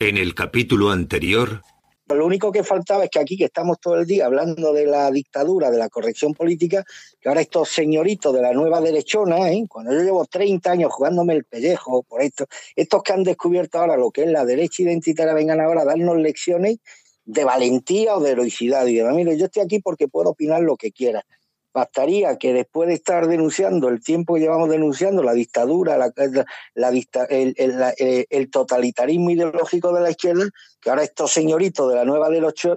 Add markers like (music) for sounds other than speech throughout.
En el capítulo anterior... Lo único que faltaba es que aquí, que estamos todo el día hablando de la dictadura, de la corrección política, que ahora estos señoritos de la nueva derechona, ¿eh? cuando yo llevo 30 años jugándome el pellejo por esto, estos que han descubierto ahora lo que es la derecha identitaria, vengan ahora a darnos lecciones de valentía o de heroicidad. Y mire, yo estoy aquí porque puedo opinar lo que quiera. Bastaría que después de estar denunciando el tiempo que llevamos denunciando la dictadura, la, la, el, el, totalitarismo ideológico de la izquierda, que ahora estos señoritos de la nueva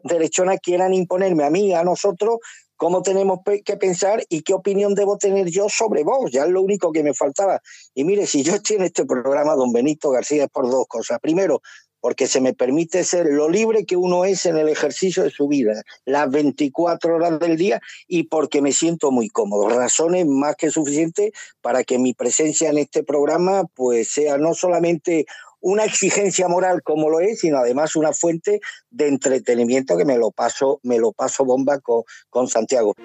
derechona quieran imponerme a mí, a nosotros, cómo tenemos que pensar y qué opinión debo tener yo sobre vos. Ya es lo único que me faltaba. Y mire, si yo estoy en este programa, don Benito García, es por dos cosas. Primero, porque se me permite ser lo libre que uno es en el ejercicio de su vida, las 24 horas del día, y porque me siento muy cómodo. Razones más que suficientes para que mi presencia en este programa pues sea no solamente una exigencia moral como lo es, sino además una fuente de entretenimiento que me lo paso, me lo paso bomba con, con Santiago.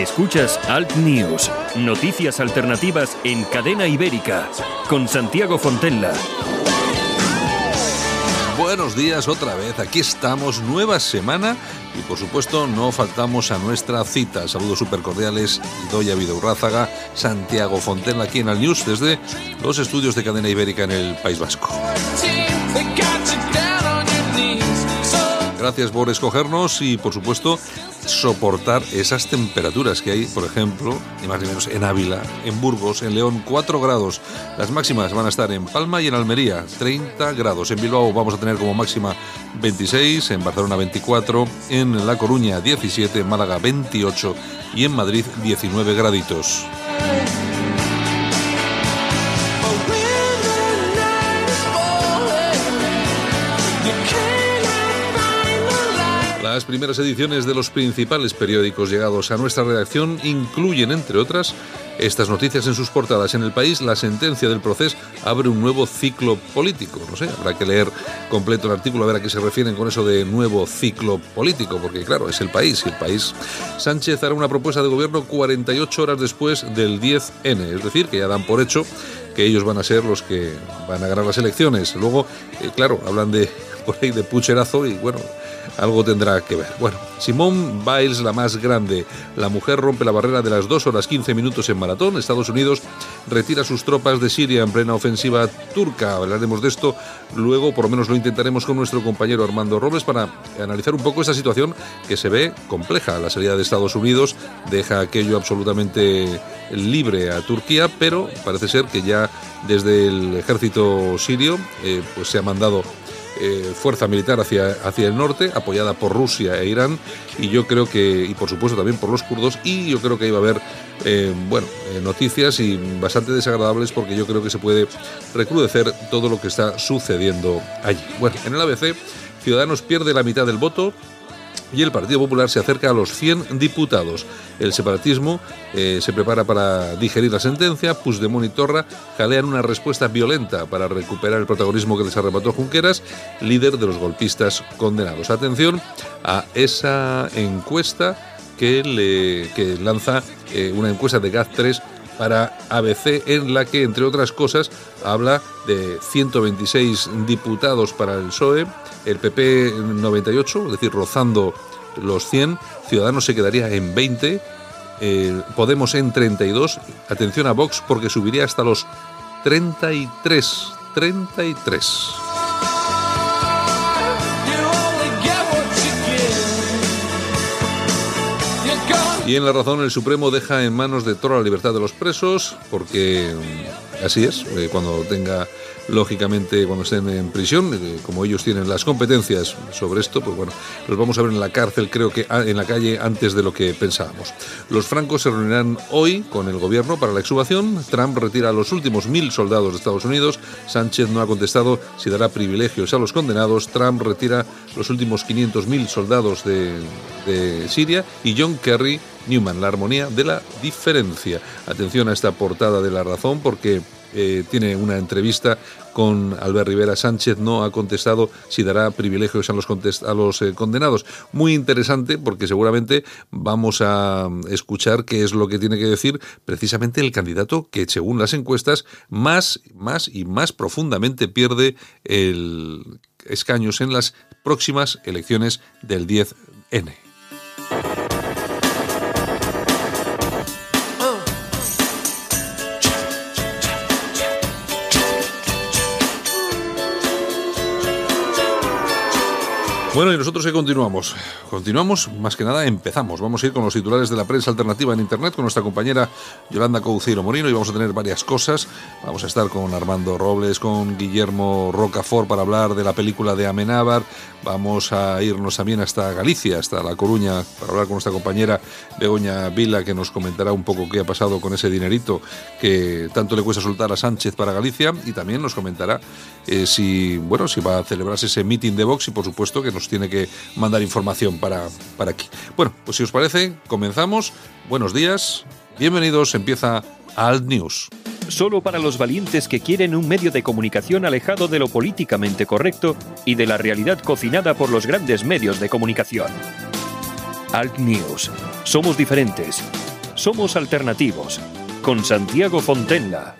Escuchas Alt News, noticias alternativas en cadena ibérica, con Santiago Fontella. Buenos días otra vez, aquí estamos, nueva semana y por supuesto no faltamos a nuestra cita. Saludos súper cordiales, Doya Videurrázaga, Santiago Fontella aquí en Alt News desde los estudios de cadena ibérica en el País Vasco. Gracias por escogernos y por supuesto soportar esas temperaturas que hay, por ejemplo, ni más ni menos en Ávila, en Burgos, en León, 4 grados. Las máximas van a estar en Palma y en Almería, 30 grados. En Bilbao vamos a tener como máxima 26, en Barcelona 24, en La Coruña 17, en Málaga 28 y en Madrid 19 graditos. Las primeras ediciones de los principales periódicos llegados a nuestra redacción incluyen, entre otras, estas noticias en sus portadas. En el país, la sentencia del proceso abre un nuevo ciclo político. No sé, habrá que leer completo el artículo a ver a qué se refieren con eso de nuevo ciclo político, porque claro, es el país y el país. Sánchez hará una propuesta de gobierno 48 horas después del 10N, es decir, que ya dan por hecho que ellos van a ser los que van a ganar las elecciones. Luego, eh, claro, hablan de (laughs) por ahí de pucherazo y bueno, algo tendrá que ver. Bueno, Simone Biles, la más grande. La mujer rompe la barrera de las 2 horas 15 minutos en maratón. Estados Unidos retira sus tropas de Siria en plena ofensiva turca. Hablaremos de esto luego, por lo menos lo intentaremos con nuestro compañero Armando Robles para analizar un poco esta situación que se ve compleja. La salida de Estados Unidos deja aquello absolutamente libre a Turquía, pero parece ser que ya desde el ejército sirio eh, pues se ha mandado eh, fuerza militar hacia, hacia el norte, apoyada por Rusia e Irán, y yo creo que, y por supuesto también por los kurdos, y yo creo que iba a haber, eh, bueno, eh, noticias y bastante desagradables porque yo creo que se puede recrudecer todo lo que está sucediendo allí. Bueno, en el ABC, Ciudadanos pierde la mitad del voto, y el Partido Popular se acerca a los 100 diputados. El separatismo eh, se prepara para digerir la sentencia. Puigdemont y Torra jalean una respuesta violenta para recuperar el protagonismo que les arrebató Junqueras, líder de los golpistas condenados. Atención a esa encuesta que, le, que lanza eh, una encuesta de GAZ3 para ABC en la que, entre otras cosas, habla de 126 diputados para el PSOE, el PP 98, es decir, rozando los 100, Ciudadanos se quedaría en 20, eh, Podemos en 32, atención a Vox porque subiría hasta los 33, 33. Y en la razón el Supremo deja en manos de toda la libertad de los presos porque así es, eh, cuando tenga lógicamente cuando estén en prisión, eh, como ellos tienen las competencias sobre esto, pues bueno, los vamos a ver en la cárcel, creo que en la calle antes de lo que pensábamos. Los francos se reunirán hoy con el gobierno para la exhumación. Trump retira a los últimos mil soldados de Estados Unidos. Sánchez no ha contestado si dará privilegios a los condenados. Trump retira los últimos 500.000 soldados de Siria y John Kerry Newman, la armonía de la diferencia. Atención a esta portada de La Razón porque eh, tiene una entrevista con Albert Rivera Sánchez, no ha contestado si dará privilegios a los, a los eh, condenados. Muy interesante porque seguramente vamos a escuchar qué es lo que tiene que decir precisamente el candidato que según las encuestas más, más y más profundamente pierde el escaños en las próximas elecciones del 10N. Bueno, y nosotros que continuamos. Continuamos, más que nada empezamos. Vamos a ir con los titulares de la prensa alternativa en Internet con nuestra compañera Yolanda Couceiro Morino y vamos a tener varias cosas. Vamos a estar con Armando Robles, con Guillermo Rocafort para hablar de la película de Amenábar. Vamos a irnos también hasta Galicia, hasta La Coruña, para hablar con nuestra compañera Begoña Vila, que nos comentará un poco qué ha pasado con ese dinerito que tanto le cuesta soltar a Sánchez para Galicia y también nos comentará eh, si, bueno, si va a celebrarse ese meeting de Vox y por supuesto que nos tiene que mandar información para, para aquí. Bueno, pues si os parece, comenzamos. Buenos días, bienvenidos, empieza Alt News. Solo para los valientes que quieren un medio de comunicación alejado de lo políticamente correcto y de la realidad cocinada por los grandes medios de comunicación. Alt News. Somos diferentes. Somos alternativos. Con Santiago Fontenla.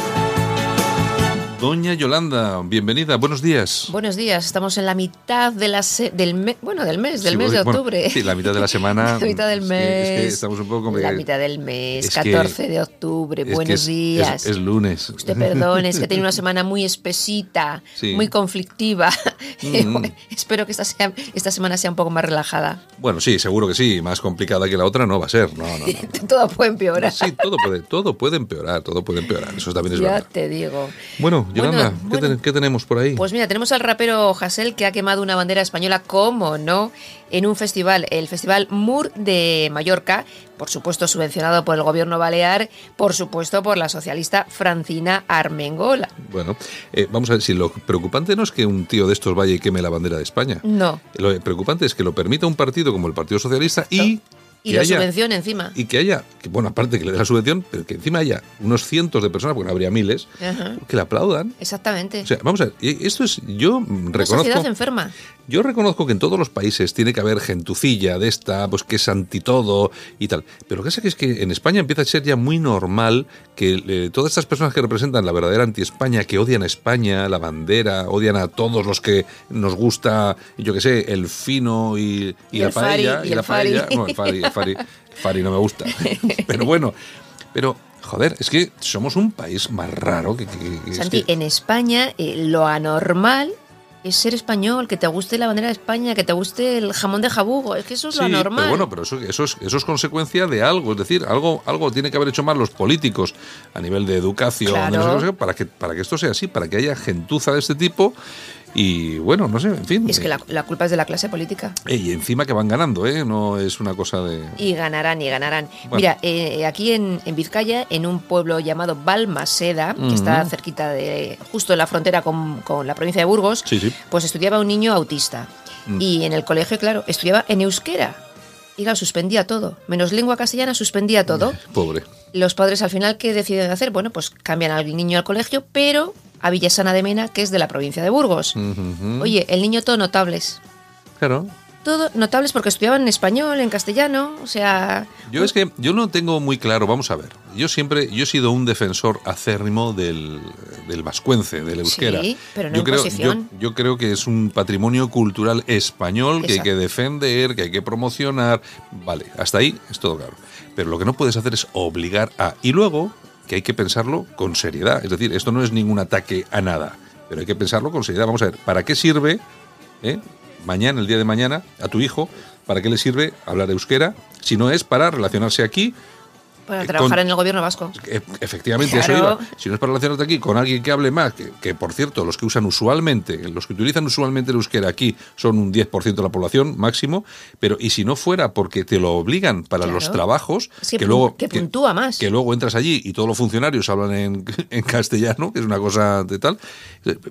Doña Yolanda, bienvenida, buenos días. Buenos días, estamos en la mitad de la del bueno, del mes, del mes de octubre. sí, la mitad de la semana. (laughs) la mitad del mes. estamos un poco La mitad del mes, 14 de octubre, buenos días. Es, lunes. Usted perdone, es que tiene una semana muy espesita, (laughs) muy conflictiva. Mm. (laughs) Espero que esta, sea, esta semana sea un poco más relajada. Bueno, sí, seguro que sí, más complicada que la otra no va a ser. No, no, todo puede empeorar. Sí, todo puede, todo puede empeorar, todo puede empeorar, eso también es verdad. Ya te digo. Bueno, Yolanda, ¿qué, tenemos por ahí? Pues mira, tenemos al rapero Hassel que ha quemado una bandera española, ¿cómo no? En un festival, el Festival Mur de Mallorca, por supuesto subvencionado por el gobierno balear, por supuesto por la socialista Francina Armengola. Bueno, eh, vamos a ver, si lo preocupante no es que un tío de estos vaya y queme la bandera de España. No. Lo preocupante es que lo permita un partido como el Partido Socialista y y la subvención encima. Y que haya, bueno, aparte que le dé la subvención, pero que encima haya unos cientos de personas, porque no habría miles, que le aplaudan. Exactamente. O sea, vamos a ver, esto es, yo reconozco... Sociedad enferma. Yo reconozco que en todos los países tiene que haber gentucilla de esta, pues que es anti todo y tal. Pero lo que pasa es que en España empieza a ser ya muy normal que eh, todas estas personas que representan la verdadera anti-España, que odian a España, la bandera, odian a todos los que nos gusta, yo qué sé, el fino y, la paella. y, la paella. el fari, (laughs) fari, fari no me gusta. (laughs) Pero bueno, pero Joder, es que somos un país más raro que... Santi, en España eh, lo anormal es ser español, que te guste la bandera de España, que te guste el jamón de jabugo, es que eso es lo normal. Pero bueno, pero eso, eso, es, eso es consecuencia de algo, es decir, algo, algo tiene que haber hecho mal los políticos a nivel de educación, para, que, para que esto sea así, para que haya gentuza de este tipo y bueno, no sé, en fin. Es que la, culpa es de la clase política. Y encima que van ganando, ¿eh? No es una cosa de... Y ganarán, y ganarán. Mira, eh, aquí en, Vizcaya, en un pueblo llamado Balmaseda, que está cerquita de... justo en la frontera con, la provincia de Burgos, pues estudiaba un niño autista. Mm. Y en el colegio, claro, estudiaba en euskera. Y claro, suspendía todo. Menos lengua castellana, suspendía todo. Pobre. Los padres al final, ¿qué deciden hacer? Bueno, pues cambian al niño al colegio, pero a Villasana de Mena, que es de la provincia de Burgos. Oye, el niño todo notables. Claro. Todo notables porque estudiaban en español, en castellano, o sea... Yo es que yo no tengo muy claro, vamos a ver, yo siempre, yo he sido un defensor acérrimo del, del vascuence, del euskera. Sí, pero no yo, creo, yo, creo que es un patrimonio cultural español que hay que defender, que hay que promocionar, vale, hasta ahí es todo claro. Pero lo que no puedes hacer es obligar a... Y luego que hay que pensarlo con seriedad. Es decir, esto no es ningún ataque a nada, pero hay que pensarlo con seriedad. Vamos a ver, ¿para qué sirve eh, mañana, el día de mañana, a tu hijo, para qué le sirve hablar euskera si no es para relacionarse aquí para trabajar en el gobierno vasco. E, efectivamente, eso iba. Si no es para relacionarte aquí con alguien que hable más, que, por cierto, los que usan usualmente, los que utilizan usualmente el euskera aquí son un 10% de la población máximo, pero y si no fuera porque te lo obligan para los trabajos, que, luego que puntúa más. Que luego entras allí y todos los funcionarios hablan en, (laughs) en castellano, que es una cosa de tal.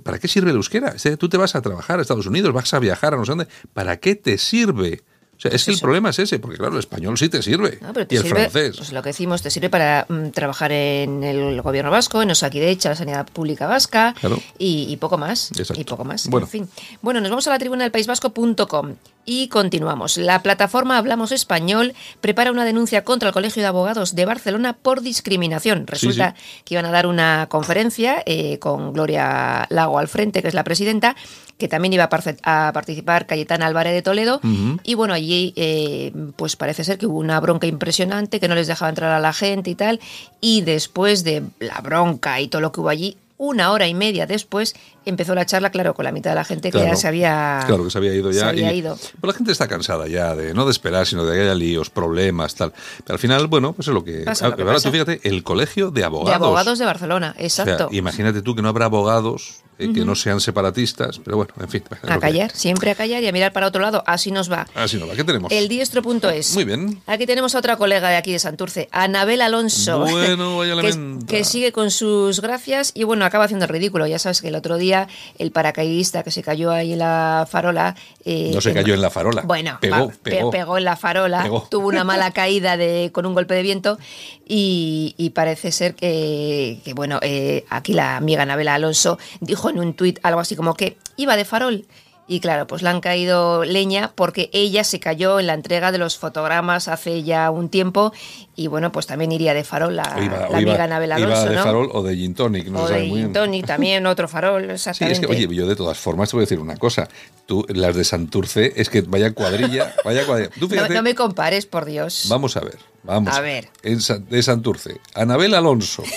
¿Para qué sirve el euskera? Tú te vas a trabajar a Estados Unidos, vas a viajar a no sé dónde. ¿Para qué te sirve? O sea, es que el problema es ese, porque claro, el español sí te sirve. y el francés. Pues lo que decimos, te sirve para mm, trabajar en el gobierno vasco, en Osakidecha, la sanidad pública vasca y, poco más. Y poco más. Bueno. En fin. Bueno, nos vamos a la tribuna del País Vasco.com y continuamos. La plataforma Hablamos Español prepara una denuncia contra el Colegio de Abogados de Barcelona por discriminación. Resulta que iban a dar una conferencia eh, con Gloria Lago al frente, que es la presidenta, que también iba a, participar Cayetana Álvarez de Toledo. Y bueno, allí eh, pues parece ser que hubo una bronca impresionante, que no les dejaba entrar a la gente y tal. Y después de la bronca y todo lo que hubo allí, una hora y media después empezó la charla, claro, con la mitad de la gente que ya se había, claro, que se había ido ya. ido. Pues la gente está cansada ya de no de esperar, sino de que haya líos, problemas, tal. Pero al final, bueno, pues es lo que. ahora tú fíjate, el colegio de abogados. De abogados de Barcelona, exacto. imagínate tú que no habrá abogados eh, que no sean separatistas, pero bueno, en fin. A (laughs) callar, siempre a callar y a mirar para otro lado, así nos va. Así nos va, ¿qué tenemos? El diestro.es. Muy bien. Aquí tenemos a otra colega de aquí de Santurce, Anabel Alonso. Bueno, (laughs) vaya que, que sigue con sus gracias y bueno, acaba haciendo el ridículo. Ya sabes que el otro día el paracaidista que se cayó ahí en la farola. Eh, no se cayó en la farola. Bueno, pegó, pegó, en la farola, tuvo una mala (laughs) caída de, con un golpe de viento y, parece ser que, bueno, eh, aquí la amiga Anabel Alonso dijo en un tuit algo así como que iba de farol. Y claro, pues le han caído leña porque ella se cayó en la entrega de los fotogramas hace ya un tiempo y bueno, pues también iría de farol la, amiga Anabel Alonso, iba de farol o de gin tonic, no o de gin tonic, también otro farol, exactamente. (laughs) Sí, es que, oye, yo de todas formas te voy a decir una cosa. Tú, las de Santurce, es que vaya cuadrilla, vaya cuadrilla. (laughs) no, me compares, por Dios. Vamos a ver, vamos. A ver. En, de Santurce, Anabel Alonso. (laughs)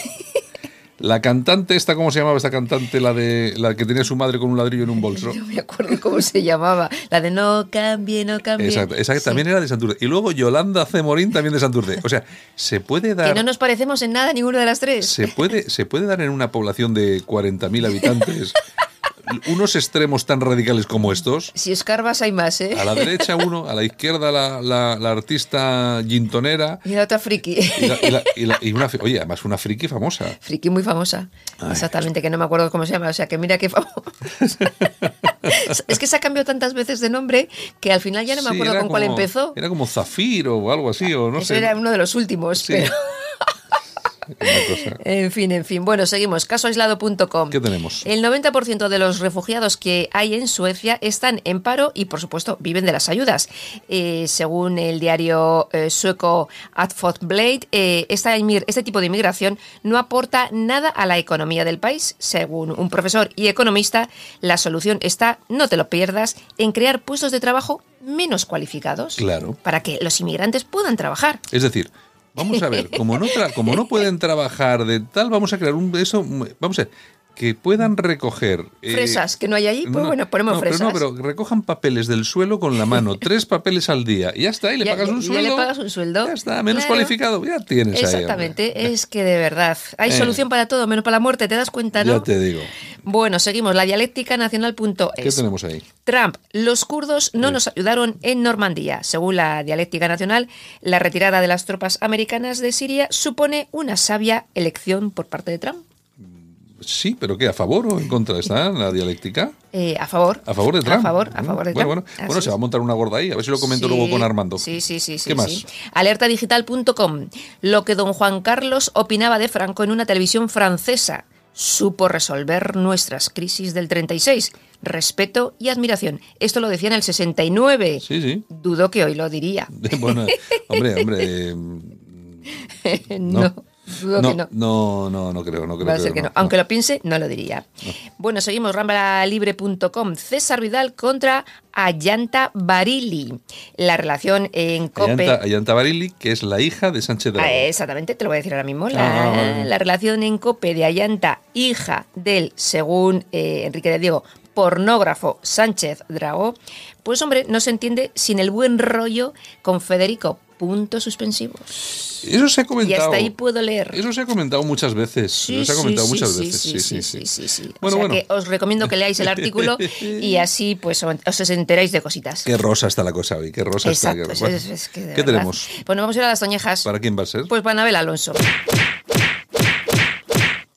La cantante, esta, ¿cómo se llamaba esta cantante? La de la que tenía su madre con un ladrillo en un bolso. (laughs) No me acuerdo cómo se llamaba. La de no cambie, no cambie. Exacto, esa que también era de Santurce. Y luego Yolanda Cemorín también de Santurce. O sea, se puede dar. Que no nos parecemos en nada ninguna de las tres. Se puede, se puede dar en una población de 40.000 habitantes (laughs) unos extremos tan radicales como estos. Si escarbas hay más, ¿eh? A la derecha uno, a la izquierda la, la, artista gintonera. Y la otra friki. Y, una, oye, además una friki famosa. Friki muy famosa. Exactamente, que no me acuerdo cómo se llama. O sea, que mira qué famosa. (laughs) es que se ha cambiado tantas veces de nombre que al final ya no me acuerdo con cuál empezó. Era como Zafiro o algo así, o no Eso sé. era uno de los últimos, pero... En fin, en fin. Bueno, seguimos. Casoaislado.com. ¿Qué tenemos? El 90% de los refugiados que hay en Suecia están en paro y, por supuesto, viven de las ayudas. Eh, según el diario eh, sueco Aftonbladet, eh, este tipo de inmigración no aporta nada a la economía del país. Según un profesor y economista, la solución está, no te lo pierdas, en crear puestos de trabajo menos cualificados. Claro. Para que los inmigrantes puedan trabajar. Es decir, Vamos a ver, como no, pueden trabajar de tal, vamos a crear un eso, vamos a ver, que puedan recoger... Eh, fresas, que no hay ahí, pues bueno, ponemos fresas. Pero no, pero recojan papeles del suelo con la mano, (laughs) tres papeles al día, y ya está, y le pagas un sueldo. Ya le pagas un sueldo. Ya está, menos cualificado, ya tienes Exactamente, es que de verdad, hay eh. solución para todo, menos para la muerte, ¿te das cuenta, no? Ya te digo. Bueno, seguimos, la dialéctica nacional.es. ¿Qué tenemos ahí? Trump, los kurdos no nos ayudaron en Normandía. Según la dialéctica nacional, la retirada de las tropas americanas de Siria supone una sabia elección por parte de Trump. Sí, pero ¿qué? ¿A favor o en contra está la dialéctica? Eh, a favor. ¿A favor de Trump? A favor, a favor de Trump. Bueno, bueno, se va a montar una gorda ahí, a ver si lo comento luego con Armando. Sí, sí, sí. ¿Qué más? Alertadigital.com. Lo que don Juan Carlos opinaba de Franco en una televisión francesa. Supo resolver nuestras crisis del 36. Respeto y admiración. Esto lo decía en el 69. Sí, sí. Dudo que hoy lo diría. (laughs) bueno, hombre, hombre. (laughs) no. no, no. no. no, creo, no creo. que no. Aunque lo piense, no lo diría. Bueno, seguimos, ramblalibre.com. César Vidal contra Ayanta Barili. La relación en COPE... Ayanta, Barili, que es la hija de Sánchez Dragó. Ah, exactamente, te lo voy a decir ahora mismo. La, ah, relación en COPE de Ayanta, hija del, según eh, Enrique de Diego, pornógrafo Sánchez Dragó, pues hombre, no se entiende sin el buen rollo con Federico puntos suspensivos. Eso se ha comentado. Y hasta ahí puedo leer. Eso se ha comentado muchas veces. Sí, se ha comentado muchas veces. Sí, sí, sí. Bueno, o sea que os recomiendo que leáis el artículo y (laughs) así pues os enteráis de cositas. Qué rosa está la cosa hoy, qué rosa está. Qué, ¿Qué tenemos? Bueno, vamos a ir a las toñejas. ¿Para quién va a ser? Pues para Anabel Alonso.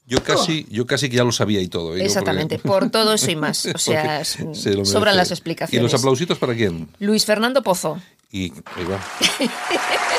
Yo casi, yo casi que ya lo sabía y todo. ¿eh? Exactamente, (laughs) por todo eso y más. O sea, sobran las explicaciones. ¿Y los aplausitos para quién? Luis Fernando Pozo. Y ahí va. (laughs)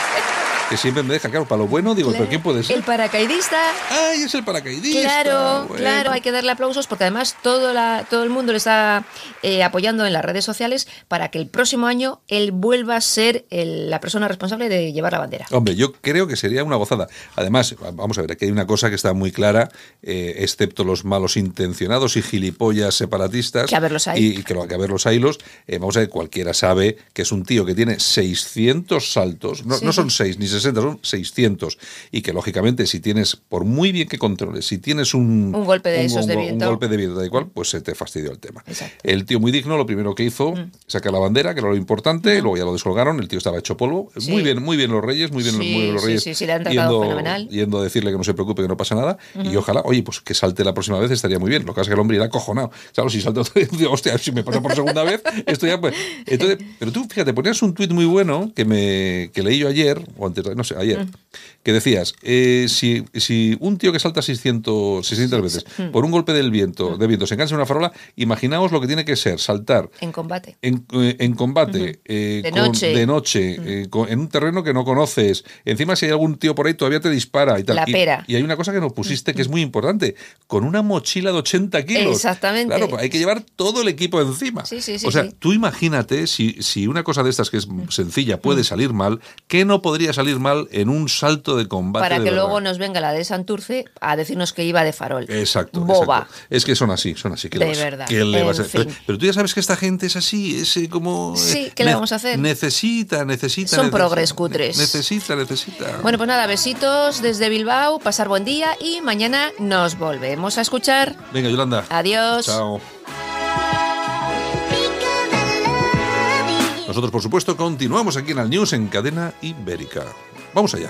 que siempre me deja, claro, para lo bueno, digo, ¿pero quién puede ser? El paracaidista. ¡Ay, es el paracaidista! Claro, claro, hay que darle aplausos porque además todo, la, todo el mundo le está eh, apoyando en las redes sociales para que el próximo año él vuelva a ser la persona responsable de llevar la bandera. Hombre, yo creo que sería una gozada. Además, vamos a ver, aquí hay una cosa que está muy clara, eh, excepto los malos intencionados y gilipollas separatistas. Que a verlos ahí. Y, que, que a ver los eh, vamos a ver, cualquiera sabe que es un tío que tiene 600 saltos, no, no son 6 ni 60, son 600. Y que lógicamente, si tienes, por muy bien que controles, si tienes un, un golpe de esos de viento, un golpe de viento, igual, pues se te fastidió el tema. El tío muy digno, lo primero que hizo, mm. sacar la bandera, que era lo importante, mm. luego ya lo descolgaron, el tío estaba hecho polvo. Muy bien, muy bien los Reyes, muy bien, muy bien los Reyes. yendo, yendo, a decirle que no se preocupe, que no pasa nada. Y ojalá, oye, pues que salte la próxima vez estaría muy bien. Lo que pasa es que el hombre irá cojonado. Si salta otra vez, hostia, si me pasa por segunda vez, esto ya pues. Entonces, pero tú, fíjate, ponías un tuit muy bueno que me que leí yo ayer, o antes, no sé, ayer, mm. Que decías, eh, si, si, un tío que salta 600, 600 veces por un golpe del viento, de viento se engancha en una farola, imaginaos lo que tiene que ser saltar. En combate. En, eh, combate, eh, de, noche. de noche, en un terreno que no conoces. Encima, si hay algún tío por ahí, todavía te dispara y tal. La pera. Y, hay una cosa que nos pusiste que es muy importante, con una mochila de 80 kilos. Exactamente. Claro, pues hay que llevar todo el equipo encima. Sí, sí, o sea, tú imagínate si, si una cosa de estas que es sencilla puede salir mal, ¿qué no podría salir mal en un salto de combate. Para que luego nos venga la de Santurce a decirnos que iba de farol. Exacto. Boba. Es que son así, son así. de verdad. Pero tú ya sabes que esta gente es así, es eh, como. Sí, eh, ¿qué le vamos a hacer? Necesita, necesita. Son progres cutres. Necesita, necesita. Bueno, pues nada, besitos desde Bilbao, pasar buen día y mañana nos volvemos a escuchar. Venga, Yolanda. Adiós. Chao. Nosotros, por supuesto, continuamos aquí en el News en cadena ibérica. Vamos allá.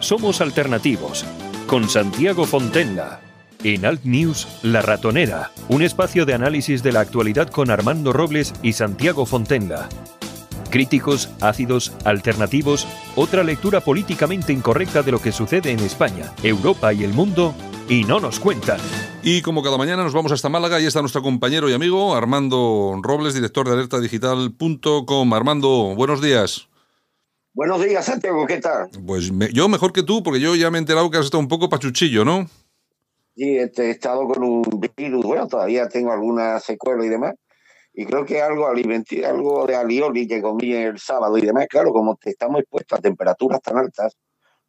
Somos alternativos. Con Santiago Fontenla. En Alt News, La Ratonera, un espacio de análisis de la actualidad con Armando Robles y Santiago Fontenla. Críticos, ácidos, alternativos, otra lectura políticamente incorrecta de lo que sucede en España, Europa y el mundo y no nos cuentan. Y como cada mañana nos vamos hasta Málaga y está nuestro compañero y amigo Armando Robles, director de alertadigital.com. Armando, buenos días. Buenos días, Santiago, ¿qué tal? Pues yo mejor que tú, porque yo ya me he enterado que has estado un poco pachuchillo, ¿no? Sí, este, he estado con un virus, bueno, todavía tengo alguna secuela y demás. Y creo que algo, algo de alioli que comí el sábado y demás, claro, como estamos expuestos a temperaturas tan altas,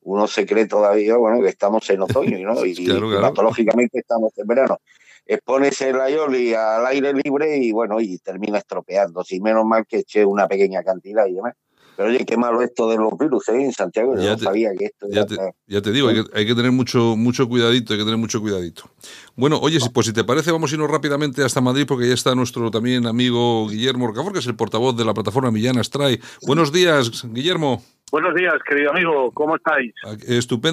uno se cree todavía, bueno, que estamos en otoño, ¿no? (laughs) Y, patológicamente estamos en verano. Expones el ayoli al aire libre y, bueno, y termina estropeando. Si menos mal que eché una pequeña cantidad y demás. Pero oye, qué malo esto de los virus, ¿eh? En Santiago yo no sabía que esto... Ya, te, ya te digo, hay que, hay que, tener mucho, mucho cuidadito, hay que tener mucho cuidadito. Bueno, oye, pues si te parece, vamos a irnos rápidamente hasta Madrid porque ya está nuestro también amigo Guillermo Orcafor, que es el portavoz de la plataforma Millana Stray. Buenos días, Guillermo. Buenos días, querido amigo, ¿cómo estáis?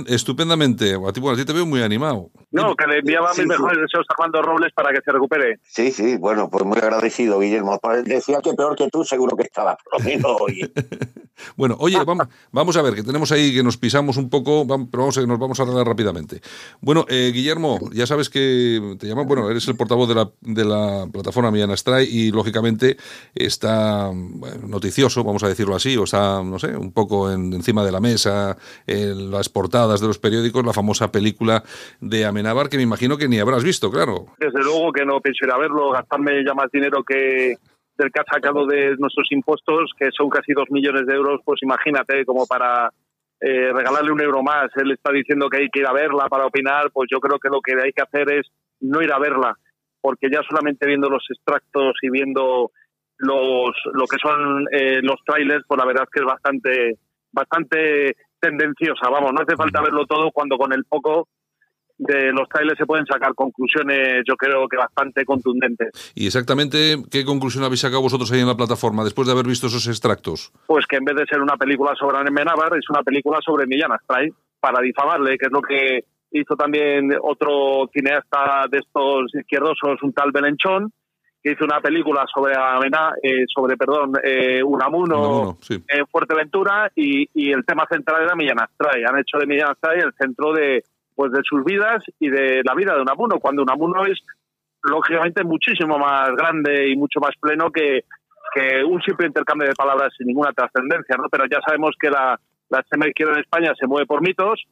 estupendamente, a ti, bueno, a ti te veo muy animado. No, que le enviaba mis mejores deseos a Armando Robles para que se recupere. Sí, sí, bueno, pues muy agradecido, Guillermo. Decía que peor que tú seguro que estaba, por lo menos (laughs) Bueno, oye, vamos, vamos a ver, que tenemos ahí que nos pisamos un poco, pero vamos a, nos vamos a arreglar rápidamente. Bueno, eh, Guillermo, ya sabes que te llaman, bueno, eres el portavoz de la, de la plataforma Millán Astray y lógicamente está noticioso, vamos a decirlo así, o está, no sé, un poco encima de la mesa, en las portadas de los periódicos, la famosa película de Amenábar, que me imagino que ni habrás visto, claro. Desde luego que no pienso ir a verlo, gastarme ya más dinero que del que ha sacado de nuestros impuestos, que son casi dos millones de euros, pues imagínate, como para eh, regalarle un euro más. Él está diciendo que hay que ir a verla para opinar, pues yo creo que lo que hay que hacer es no ir a verla, porque ya solamente viendo los extractos y viendo los lo que son eh, los trailers, pues la verdad es que es bastante bastante tendenciosa. Vamos, no hace falta verlo todo cuando con el poco de los trailers se pueden sacar conclusiones, yo creo que bastante contundentes. ¿Y exactamente qué conclusión habéis sacado vosotros ahí en la plataforma después de haber visto esos extractos? Pues que en vez de ser una película sobre Amenábar, es una película sobre Millán Astray, para difamarle, que es lo que hizo también otro cineasta de estos izquierdosos, un tal Belenchón, que hizo una película sobre eh, sobre, perdón, eh, Unamuno, en Fuerteventura y, y, el tema central era Millán Astray. Han hecho de Millán Astray el centro de, pues de sus vidas y de la vida de Unamuno, cuando Unamuno es lógicamente muchísimo más grande y mucho más pleno que, un simple intercambio de palabras sin ninguna trascendencia, ¿no? Pero ya sabemos que la, la extrema izquierda en España se mueve por mitos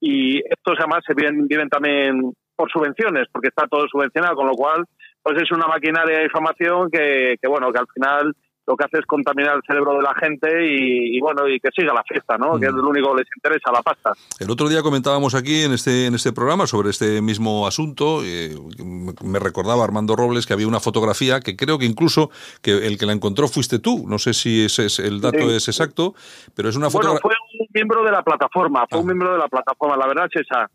y estos además se viven, viven también por subvenciones, porque está todo subvencionado, con lo cual pues es una maquinaria de información que, que bueno, que al final lo que hace es contaminar el cerebro de la gente y, bueno, y que siga la fiesta, ¿no? Que es lo único que les interesa, la pasta. El otro día comentábamos aquí en este, en este programa sobre este mismo asunto, eh, me recordaba Armando Robles que había una fotografía que creo que incluso que el que la encontró fuiste tú, no sé si ese es, el dato es exacto, pero es una fotografía... Bueno, fue un miembro de la plataforma, fue un ah. miembro de la plataforma, la verdad es esa.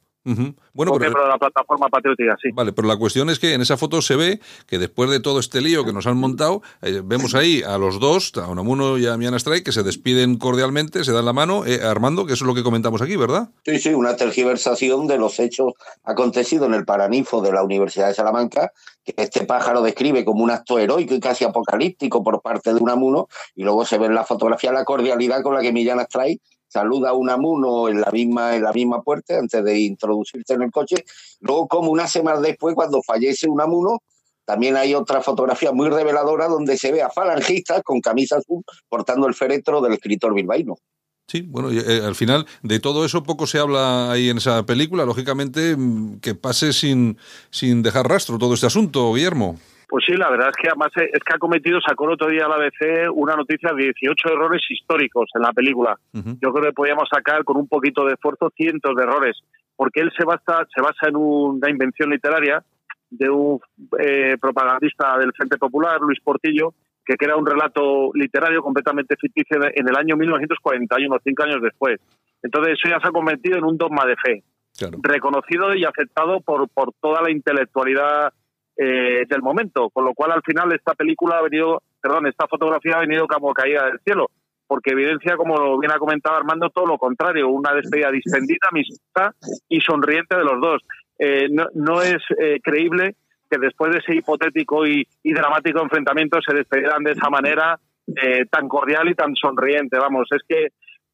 Bueno, pero, de la plataforma patriótica, sí. Vale, pero la cuestión es que en esa foto se ve que después de todo este lío que nos han montado, eh, vemos ahí a los dos, a Unamuno y a Miana Strike, que se despiden cordialmente, se dan la mano. Eh, Armando, que eso es lo que comentamos aquí, ¿verdad? Sí, sí, una tergiversación de los hechos acontecidos en el Paranifo de la Universidad de Salamanca, que este pájaro describe como un acto heroico y casi apocalíptico por parte de Unamuno, y luego se ve en la fotografía la cordialidad con la que Millán Strike saluda a un amuno en la misma en la misma puerta antes de introducirse en el coche. Luego, como una semana después, cuando fallece un amuno, también hay otra fotografía muy reveladora donde se ve a falangistas con camisa azul portando el féretro del escritor bilbaíno. Sí, bueno, eh, al final de todo eso poco se habla ahí en esa película. Lógicamente, mm, que pase sin, sin dejar rastro todo este asunto, Guillermo. Pues sí, la verdad es que además es que ha cometido, sacó el otro día a la ABC una noticia de 18 errores históricos en la película. Yo creo que podíamos sacar con un poquito de esfuerzo cientos de errores, porque él se basa, se basa en una invención literaria de un eh, propagandista del Frente Popular, Luis Portillo, que crea un relato literario completamente ficticio en el año 1941, cinco años después. Entonces eso ya se ha convertido en un dogma de fe, reconocido y aceptado por, por toda la intelectualidad eh, del momento, con lo cual al final esta película ha venido, perdón, esta fotografía ha venido como caída del cielo, porque evidencia, como bien ha comentado Armando, todo lo contrario, una despedida distendida, amistosa y sonriente de los dos. Eh, no, es eh, creíble que después de ese hipotético y, dramático enfrentamiento se despedieran de esa manera tan cordial y tan sonriente. Vamos, es que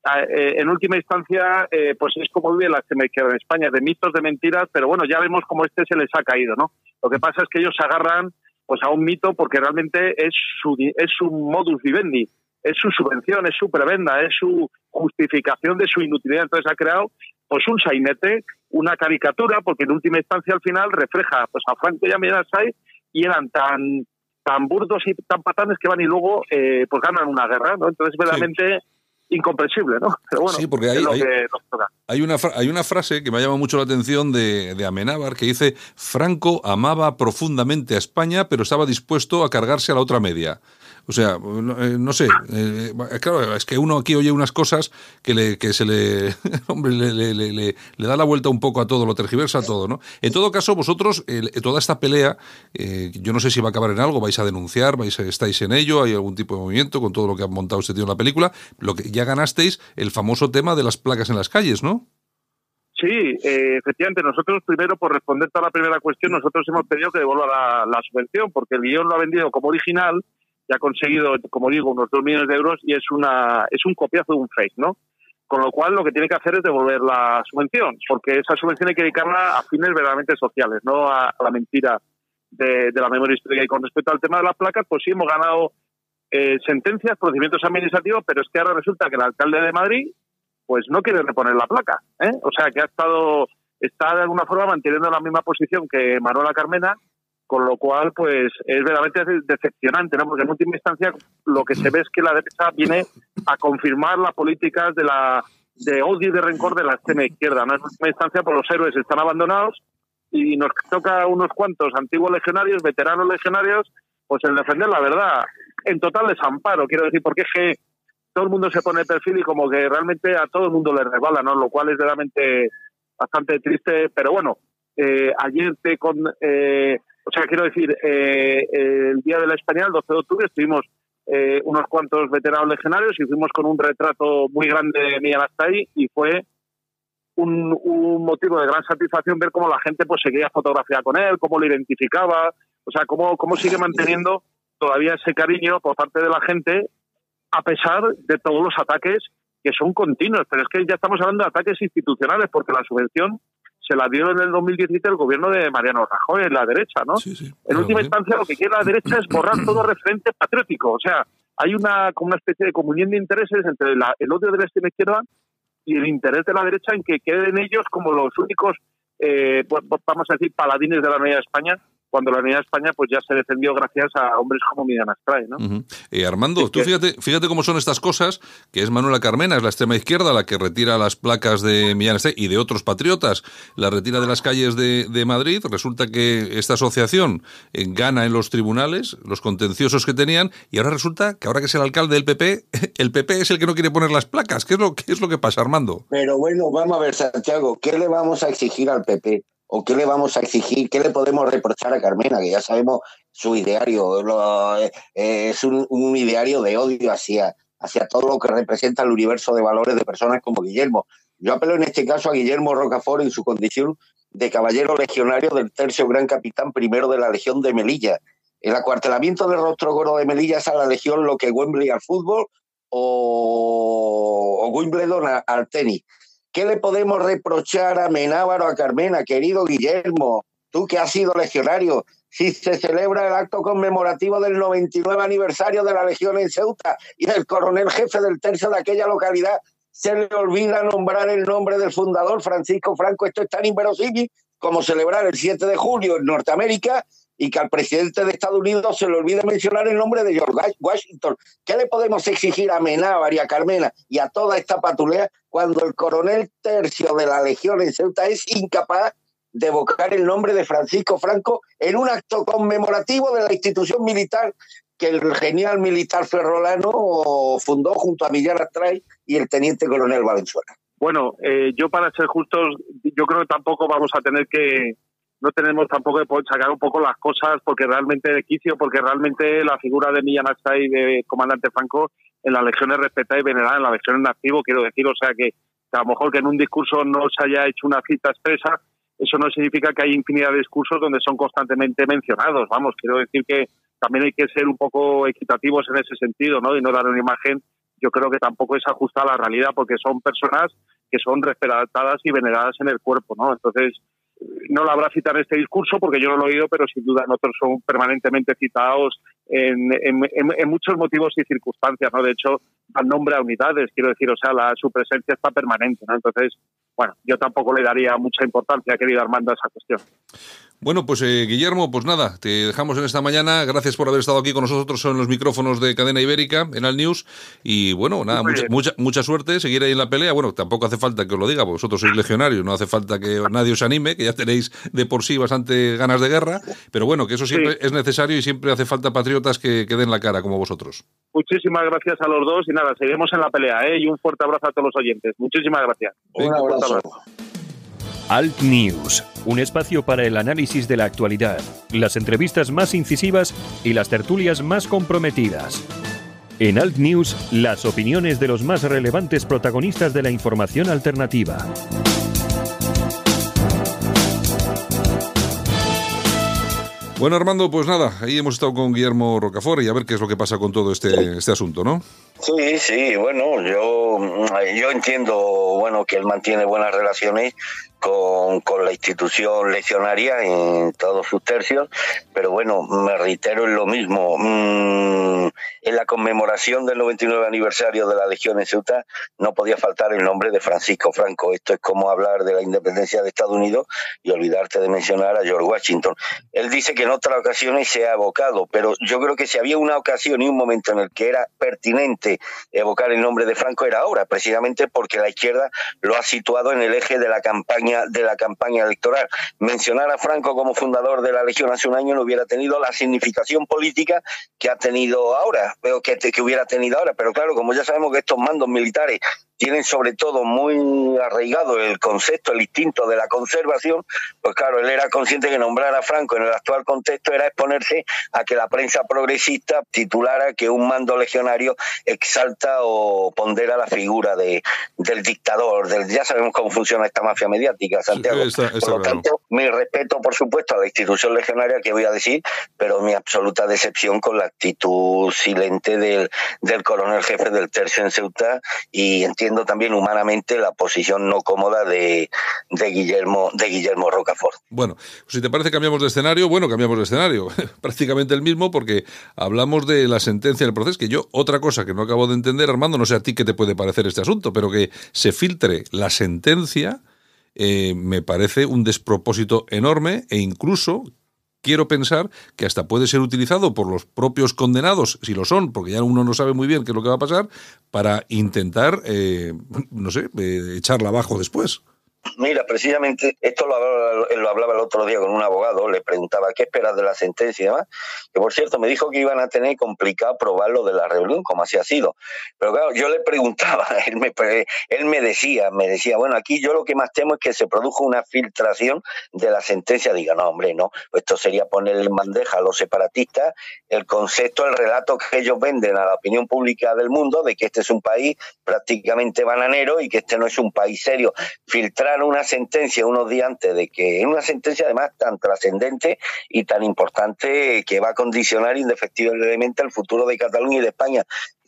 en última instancia, pues es como vive la extrema en España, de mitos, de mentiras, pero bueno, ya vemos cómo este se les ha caído, ¿no? Lo que pasa es que ellos se agarran pues a un mito porque realmente es su, es su modus vivendi, es su subvención, es su prebenda, es su justificación de su inutilidad. Entonces ha creado pues un sainete, una caricatura, porque en última instancia al final refleja pues a Franco y a Mirasay y eran tan tan burdos y tan patanes que van y luego eh, pues ganan una guerra, ¿no? Entonces verdaderamente incomprensible, ¿no? Pero bueno, sí, porque hay, hay, una, hay una frase que me llama mucho la atención de, de Amenábar que dice, Franco amaba profundamente a España, pero estaba dispuesto a cargarse a la otra media. O sea, no, eh, sé, eh, claro, es que uno aquí oye unas cosas que, le, que se le, (laughs) hombre, le, le, le, da la vuelta un poco a todo, lo tergiversa a todo, ¿no? En todo caso, vosotros, toda esta pelea, eh, yo no sé si va a acabar en algo, vais a denunciar, vais a, estáis en ello, hay algún tipo de movimiento con todo lo que ha montado este tío en la película, lo que ya ganasteis el famoso tema de las placas en las calles, ¿no? Sí, efectivamente. Nosotros, primero, por responder a la primera cuestión, nosotros hemos pedido que devuelva la, la subvención, porque el guion lo ha vendido como original y ha conseguido, como digo, unos 2 millones de euros y es una es un copiazo de un fake, ¿no? Con lo cual lo que tiene que hacer es devolver la subvención, porque esa subvención hay que dedicarla a fines verdaderamente sociales, no a, la mentira de, la memoria histórica. Y con respecto al tema de las placas, pues sí hemos ganado eh, sentencias, procedimientos administrativos, pero es que ahora resulta que el alcalde de Madrid pues no quiere reponer la placa. ¿eh? O sea, que ha estado, está de alguna forma manteniendo la misma posición que Manuela Carmena, con lo cual, pues es verdaderamente decepcionante, ¿no? Porque en última instancia lo que se ve es que la derecha viene a confirmar las políticas de la de odio y de rencor de la extrema izquierda, ¿no? En última instancia, pues los héroes están abandonados y nos toca unos cuantos antiguos legionarios, veteranos legionarios, pues el defender la verdad. En total desamparo, quiero decir, porque es que todo el mundo se pone perfil y como que realmente a todo el mundo le resbala, ¿no? Lo cual es realmente bastante triste, pero bueno, eh, ayer te con, eh, o sea, quiero decir, eh, el día de la España, el 12 de octubre, estuvimos unos cuantos veteranos legionarios y fuimos con un retrato muy grande de Miguel ahí y fue un, motivo de gran satisfacción ver cómo la gente pues seguía fotografía con él, cómo lo identificaba, o sea, cómo, cómo sigue manteniendo todavía ese cariño por parte de la gente a pesar de todos los ataques que son continuos. Pero es que ya estamos hablando de ataques institucionales, porque la subvención se la dio en el 2017 el gobierno de Mariano Rajoy, en la derecha, ¿no? En última instancia, lo que quiere la derecha es borrar todo referente patriótico. O sea, hay una, como una especie de comunión de intereses entre el odio de la extrema izquierda y el interés de la derecha en que queden ellos como los únicos, eh, pues, vamos a decir, paladines de la de España cuando la Unidad de España pues ya se defendió gracias a hombres como Miguel Astray, ¿no? Eh, Armando, tú fíjate, fíjate cómo son estas cosas, que es Manuela Carmena, es la extrema izquierda la que retira las placas de Millán Astray y de otros patriotas, la retira de las calles de, Madrid, resulta que esta asociación eh, gana en los tribunales los contenciosos que tenían y ahora resulta que ahora que es el alcalde del PP, (laughs) el PP es el que no quiere poner las placas. ¿Qué es lo, qué es lo que pasa, Armando? Pero bueno, vamos a ver, Santiago, ¿qué le vamos a exigir al PP? ¿O qué le vamos a exigir? ¿Qué le podemos reprochar a Carmena? Que ya sabemos su ideario. Eh, es un, ideario de odio hacia, hacia todo lo que representa el universo de valores de personas como Guillermo. Yo apelo en este caso a Guillermo Rocafort en su condición de caballero legionario del tercio gran capitán primero de la Legión de Melilla. El acuartelamiento del rostro gordo de Melilla es a la Legión lo que Wembley al fútbol o, Wimbledon al tenis. ¿Qué le podemos reprochar a Menávaro, a Carmena, querido Guillermo? Tú que has sido legionario, si se celebra el acto conmemorativo del 99 aniversario de la Legión en Ceuta y el coronel jefe del tercio de aquella localidad se le olvida nombrar el nombre del fundador, Francisco Franco, esto es tan inverosímil como celebrar el 7 de julio en Norteamérica y que al presidente de Estados Unidos se le olvide mencionar el nombre de George Washington. ¿Qué le podemos exigir a Menábar y a Carmena y a toda esta patulea cuando el coronel tercio de la Legión en Ceuta es incapaz de evocar el nombre de Francisco Franco en un acto conmemorativo de la institución militar que el genial militar ferrolano fundó junto a Millán Astray y el teniente coronel Valenzuela? Bueno, eh, yo para ser justos, yo creo que tampoco vamos a tener que no tenemos tampoco que sacar un poco las cosas porque realmente de quicio, porque realmente la figura de Millán Astray de comandante Franco en las legiones respetada y venerada, en las legiones en activo, quiero decir, o sea que, a lo mejor que en un discurso no se haya hecho una cita expresa, eso no significa que hay infinidad de discursos donde son constantemente mencionados, vamos, quiero decir que también hay que ser un poco equitativos en ese sentido, ¿no? Y no dar una imagen, yo creo que tampoco es ajustada a la realidad porque son personas que son respetadas y veneradas en el cuerpo, ¿no? Entonces, no lo habrá citado en este discurso porque yo no lo he oído, pero sin duda nosotros son permanentemente citados en, muchos motivos y circunstancias, ¿no? De hecho, dan nombre a unidades, quiero decir, o sea, la, su presencia está permanente, ¿no? Entonces, bueno, yo tampoco le daría mucha importancia, querido Armando, a esa cuestión. Bueno, pues eh, Guillermo, pues nada, te dejamos en esta mañana. Gracias por haber estado aquí con nosotros en los micrófonos de Cadena Ibérica, en Al News. Y bueno, nada, mucha, mucha, mucha, suerte, seguir ahí en la pelea. Bueno, tampoco hace falta que os lo diga, vosotros sois legionarios, no hace falta que nadie os anime, que ya tenéis de por sí bastante ganas de guerra. Pero bueno, que eso siempre es necesario y siempre hace falta patriotas que, que, den la cara, como vosotros. Muchísimas gracias a los dos y nada, seguimos en la pelea, ¿eh? Y un fuerte abrazo a todos los oyentes. Muchísimas gracias. Un abrazo. Alt News, un espacio para el análisis de la actualidad, las entrevistas más incisivas y las tertulias más comprometidas. En Alt News, las opiniones de los más relevantes protagonistas de la información alternativa. Bueno, Armando, pues nada, ahí hemos estado con Guillermo Rocafort y a ver qué es lo que pasa con todo este, este asunto, ¿no? Sí, sí, bueno, yo, yo entiendo, bueno, que él mantiene buenas relaciones con, con, la institución leccionaria en todos sus tercios, pero bueno, me reitero en lo mismo. Mm, en la conmemoración del 99 aniversario de la Legión en Ceuta no podía faltar el nombre de Francisco Franco. Esto es como hablar de la independencia de Estados Unidos y olvidarte de mencionar a George Washington. Él dice que en otras ocasiones se ha evocado, pero yo creo que si había una ocasión y un momento en el que era pertinente evocar el nombre de Franco era ahora, precisamente porque la izquierda lo ha situado en el eje de la campaña de la campaña electoral. Mencionar a Franco como fundador de la Legión hace un año no hubiera tenido la significación política que ha tenido ahora, que, que hubiera tenido ahora, pero claro, como ya sabemos que estos mandos militares tienen sobre todo muy arraigado el concepto, el instinto de la conservación, pues claro, él era consciente que nombrar a Franco en el actual contexto era exponerse a que la prensa progresista titulara que un mando legionario exalta o pondera la figura de, del dictador, ya sabemos cómo funciona esta mafia mediática, Santiago. por lo tanto, mi respeto, por supuesto, a la institución legionaria que voy a decir, pero mi absoluta decepción con la actitud silente del, del coronel jefe del tercio en Ceuta y entiendo también humanamente la posición no cómoda de, de Guillermo de Guillermo Rocafort. Bueno, si te parece cambiamos de escenario, bueno, cambiamos de escenario, (laughs) prácticamente el mismo porque hablamos de la sentencia del proceso, que yo otra cosa que no acabo de entender, Armando, no sé a ti qué te puede parecer este asunto, pero que se filtre la sentencia eh, me parece un despropósito enorme e incluso quiero pensar que hasta puede ser utilizado por los propios condenados, si lo son, porque ya uno no sabe muy bien qué es lo que va a pasar, para intentar, eh, no sé, eh, echarla abajo después. Mira, precisamente esto lo hablaba, lo hablaba, el otro día con un abogado, le preguntaba qué esperas de la sentencia y demás, que por cierto me dijo que iban a tener complicado probar lo de la rebelión, como así ha sido. Pero claro, yo le preguntaba, (laughs) él me, él me decía, me decía, bueno, aquí yo lo que más temo es que se produjo una filtración de la sentencia. Diga, no, hombre, no, esto sería poner en bandeja a los separatistas el concepto, el relato que ellos venden a la opinión pública del mundo de que este es un país prácticamente bananero y que este no es un país serio. Filtrar una sentencia unos días antes de que, en una sentencia además tan trascendente y tan importante que va a condicionar indefectiblemente el futuro de Cataluña y de España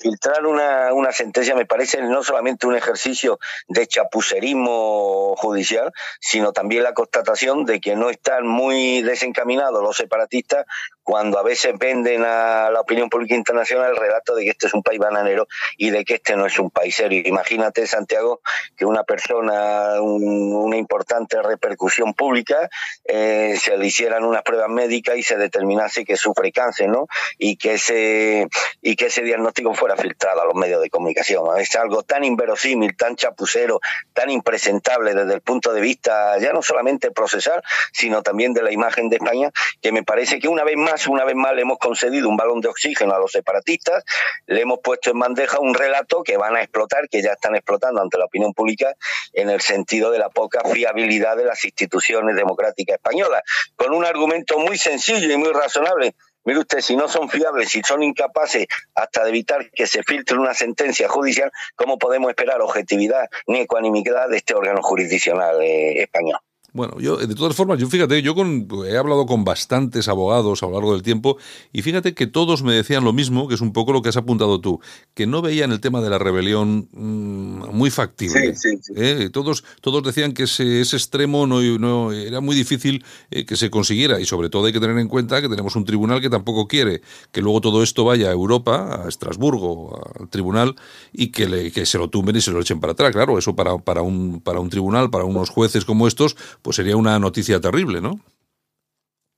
filtrar una, una sentencia me parece no solamente un ejercicio de chapucerismo judicial, sino también la constatación de que no están muy desencaminados los separatistas cuando a veces venden a la opinión pública internacional el relato de que este es un país bananero y de que este no es un país serio. Imagínate, Santiago, que una persona, una importante repercusión pública, eh, se le hicieran unas pruebas médicas y se determinase que sufre cáncer, ¿no? Y que ese, y que ese diagnóstico fuera filtrado a los medios de comunicación. Es algo tan inverosímil, tan chapucero, tan impresentable desde el punto de vista ya no solamente procesal, sino también de la imagen de España, que me parece que una vez más, una vez más le hemos concedido un balón de oxígeno a los separatistas, le hemos puesto en bandeja un relato que van a explotar, que ya están explotando ante la opinión pública, en el sentido de la poca fiabilidad de las instituciones democráticas españolas, con un argumento muy sencillo y muy razonable Mire usted, si no son fiables, si son incapaces hasta de evitar que se filtre una sentencia judicial, ¿cómo podemos esperar objetividad ni ecuanimidad de este órgano jurisdiccional eh, español? Bueno, yo de todas formas, yo fíjate, yo con, he hablado con bastantes abogados a lo largo del tiempo y fíjate que todos me decían lo mismo, que es un poco lo que has apuntado tú, que no veían el tema de la rebelión mm, muy factible. ¿eh? Todos, todos decían que ese, ese extremo no, no, era muy difícil eh, que se consiguiera y sobre todo hay que tener en cuenta que tenemos un tribunal que tampoco quiere que luego todo esto vaya a Europa, a Estrasburgo, al tribunal y que, le, que se lo tumben y se lo echen para atrás. Claro, eso para, para, un, para un tribunal, para unos jueces como estos, pues sería una noticia terrible, ¿no?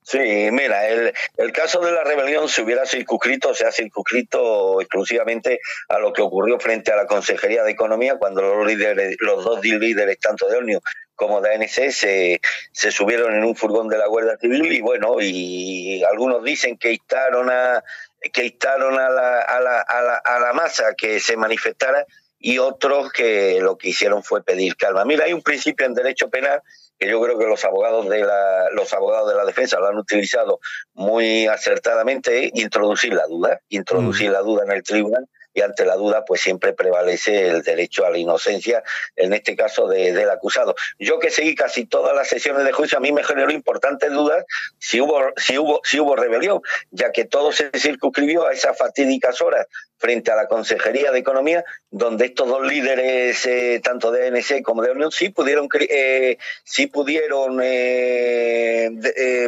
Sí, mira, el, el, caso de la rebelión se hubiera circunscrito, se ha circunscrito exclusivamente a lo que ocurrió frente a la Consejería de Economía cuando los líderes, los dos líderes, tanto de ONU como de ANC, se, se subieron en un furgón de la Guardia Civil y bueno, y algunos dicen que instaron a, que instaron a la, a la, a la, a la masa que se manifestara y otros que lo que hicieron fue pedir calma. Mira, hay un principio en derecho penal que yo creo que los abogados de la, los abogados de la defensa lo han utilizado muy acertadamente, introducir la duda, introducir mm. la duda en el tribunal y ante la duda pues siempre prevalece el derecho a la inocencia, en este caso del acusado. Yo que seguí casi todas las sesiones de juicio, a mí me generó importantes dudas si hubo, si hubo, si hubo rebelión, ya que todo se circunscribió a esas fatídicas horas frente a la Consejería de Economía, donde estos dos líderes, eh, tanto de ANC como de Unión, sí pudieron, eh, sí pudieron eh,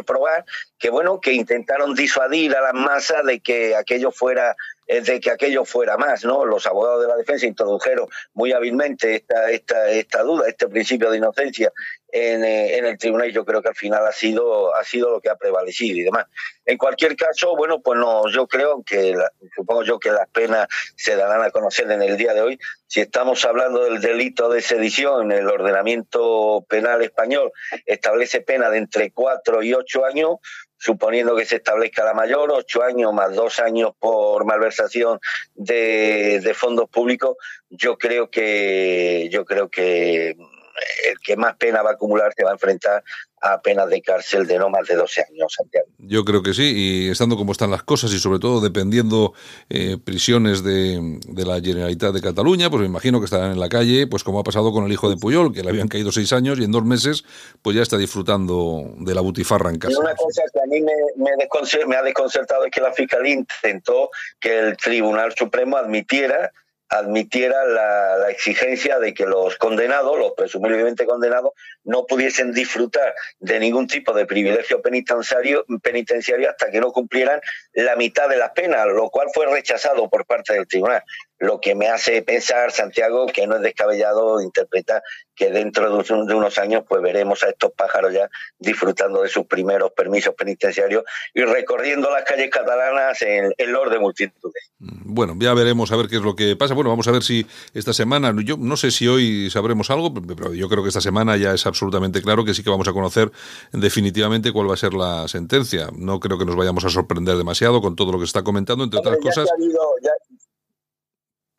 probar que bueno que intentaron disuadir a las masas de que aquello fuera de que aquello fuera más, ¿no? Los abogados de la defensa introdujeron muy hábilmente esta, esta, esta duda, este principio de inocencia en, eh, en, el tribunal y yo creo que al final ha sido, ha sido lo que ha prevalecido y demás. En cualquier caso, bueno, pues no, yo creo que, supongo yo que las penas se darán a conocer en el día de hoy. Si estamos hablando del delito de sedición, el ordenamiento penal español establece pena de entre cuatro y ocho años, suponiendo que se establezca la mayor, ocho años más dos años por malversación de, fondos públicos, yo creo que yo creo que el que más pena va a acumular se va a enfrentar a penas de cárcel de no más de 12 años, Santiago. Yo creo que sí, y estando como están las cosas y sobre todo dependiendo eh, prisiones de, de, la Generalitat de Cataluña, pues me imagino que estarán en la calle, pues como ha pasado con el hijo de Puyol, que le habían caído seis años y en dos meses pues ya está disfrutando de la butifarra en casa. Y una cosa que a mí me, me, me ha desconcertado es que la Fiscalía intentó que el Tribunal Supremo admitiera admitiera la, exigencia de que los condenados, los presumiblemente condenados, no pudiesen disfrutar de ningún tipo de privilegio penitenciario, penitenciario hasta que no cumplieran la mitad de las penas, lo cual fue rechazado por parte del tribunal lo que me hace pensar, Santiago, que no es descabellado interpretar que dentro de unos años pues veremos a estos pájaros ya disfrutando de sus primeros permisos penitenciarios y recorriendo las calles catalanas en, el orden de multitudes. Mm, bueno, ya veremos a ver qué es lo que pasa. Bueno, vamos a ver si esta semana, yo no sé si hoy sabremos algo, pero yo creo que esta semana ya es absolutamente claro que sí que vamos a conocer definitivamente cuál va a ser la sentencia. No creo que nos vayamos a sorprender demasiado con todo lo que está comentando, entre otras cosas.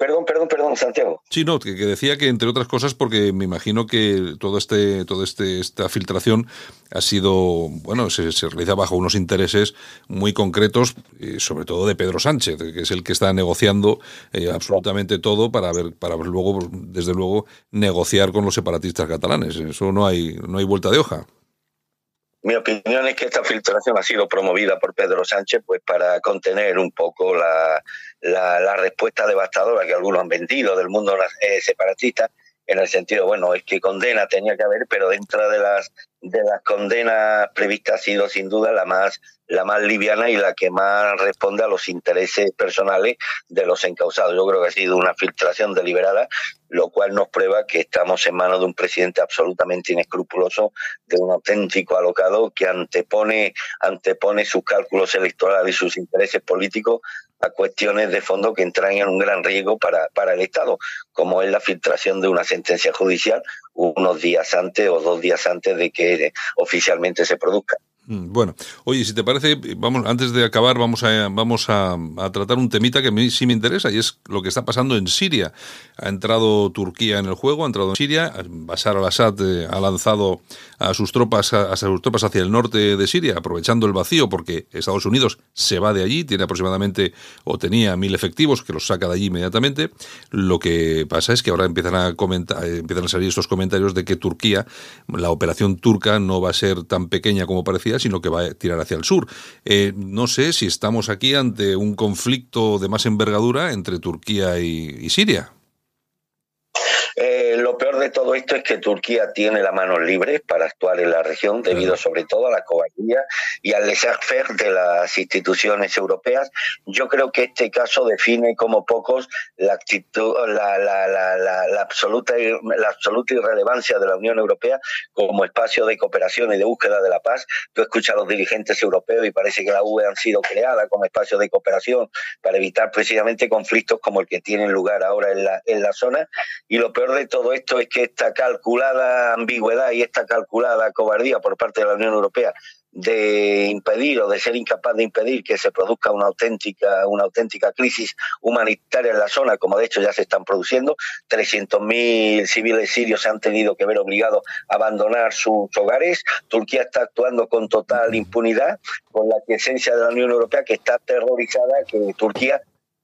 Perdón, perdón, perdón, Santiago. Sí, no, que, decía que entre otras cosas porque me imagino que todo este, todo este, esta filtración ha sido, bueno, se, realiza bajo unos intereses muy concretos, eh, sobre todo de Pedro Sánchez, que es el que está negociando eh, absolutamente todo para ver, para luego, desde luego, negociar con los separatistas catalanes. Eso no hay, no hay vuelta de hoja. Mi opinión es que esta filtración ha sido promovida por Pedro Sánchez pues para contener un poco la, la, respuesta devastadora que algunos han vendido del mundo eh, separatista en el sentido, bueno, es que condena tenía que haber, pero dentro de las de las condenas previstas ha sido sin duda la más la más liviana y la que más responde a los intereses personales de los encausados. Yo creo que ha sido una filtración deliberada, lo cual nos prueba que estamos en manos de un presidente absolutamente inescrupuloso, de un auténtico alocado que antepone antepone sus cálculos electorales y sus intereses políticos a cuestiones de fondo que entrañan un gran riesgo para, para el Estado, como es la filtración de una sentencia judicial unos días antes o dos días antes de que oficialmente se produzca. Mm, bueno, oye, si te parece, vamos, antes de acabar, vamos a, vamos a, tratar un temita que a mí sí me interesa y es lo que está pasando en Siria. Ha entrado Turquía en el juego, ha entrado en Siria, Bashar al-Assad eh, ha lanzado a sus tropas a, sus tropas hacia el norte de Siria, aprovechando el vacío porque Estados Unidos se va de allí, tiene aproximadamente o tenía mil efectivos que los saca de allí inmediatamente. Lo que pasa es que ahora empiezan a comentar, eh, empiezan a salir estos comentarios de que Turquía, la operación turca no va a ser tan pequeña como parecía, sino que va a tirar hacia el sur. Eh, no sé si estamos aquí ante un conflicto de más envergadura entre Turquía y Siria. Eh, lo peor de todo esto es que Turquía tiene las manos libres para actuar en la región debido sobre todo a la cobardía y al laissez-faire de las instituciones europeas. Yo creo que este caso define como pocos la actitud, la, la, la, la, absoluta, la absoluta irrelevancia de la Unión Europea como espacio de cooperación y de búsqueda de la paz. Tú escuchas a los dirigentes europeos y parece que la UE han sido creadas como espacio de cooperación para evitar precisamente conflictos como el que tienen lugar ahora en la, en la zona. Y lo peor de todo esto es que esta calculada ambigüedad y esta calculada cobardía por parte de la Unión Europea de impedir o de ser incapaz de impedir que se produzca una auténtica una auténtica crisis humanitaria en la zona, como de hecho ya se están produciendo. 300.000 civiles sirios se han tenido que ver obligados a abandonar sus hogares. Turquía está actuando con total impunidad, con la esencia de la Unión Europea que está aterrorizada que Turquía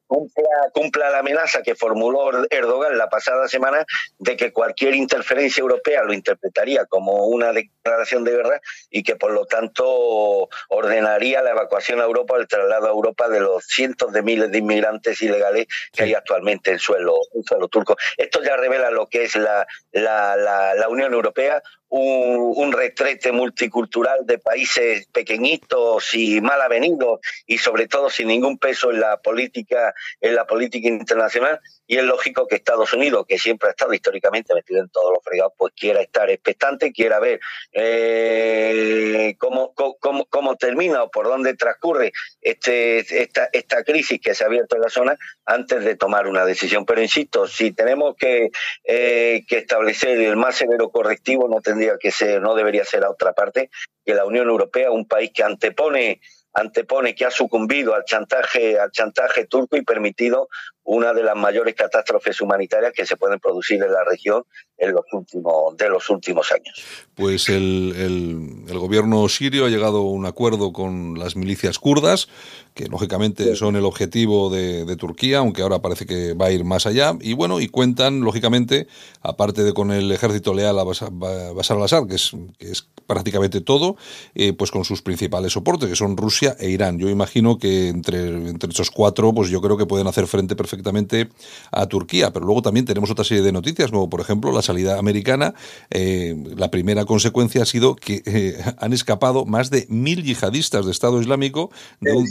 cumpla, la amenaza que formuló Erdogan la pasada semana de que cualquier interferencia europea lo interpretaría como una declaración de guerra y que por lo tanto ordenaría la evacuación a Europa, el traslado a Europa de los cientos de miles de inmigrantes ilegales que hay actualmente en suelo, en suelo turco. Esto ya revela lo que es la, la, la Unión Europea, un, retrete multicultural de países pequeñitos y mal avenidos y sobre todo sin ningún peso en la política en la política internacional y es lógico que Estados Unidos que siempre ha estado históricamente metido en todos los fregados pues quiera estar expectante quiera ver eh, cómo, cómo, cómo, termina o por dónde transcurre este esta, esta crisis que se ha abierto en la zona antes de tomar una decisión. Pero insisto si tenemos que, eh, que establecer el más severo correctivo no tendremos que ser, no debería ser a otra parte que la Unión Europea, un país que antepone antepone que ha sucumbido al chantaje al chantaje turco y permitido una de las mayores catástrofes humanitarias que se pueden producir en la región en los últimos, de los últimos años. Pues el, el, gobierno sirio ha llegado a un acuerdo con las milicias kurdas, que lógicamente son el objetivo de, de, Turquía, aunque ahora parece que va a ir más allá. Y bueno, y cuentan, lógicamente, aparte de con el ejército leal a Bashar al-Assad, que es, que es prácticamente todo, eh, pues con sus principales soportes, que son Rusia e Irán. Yo imagino que entre, entre esos cuatro, pues yo creo que pueden hacer frente perfectamente a Turquía. Pero luego también tenemos otra serie de noticias, como por ejemplo la salida americana. Eh, la primera consecuencia ha sido que eh, han escapado más de mil yihadistas de Estado Islámico de un,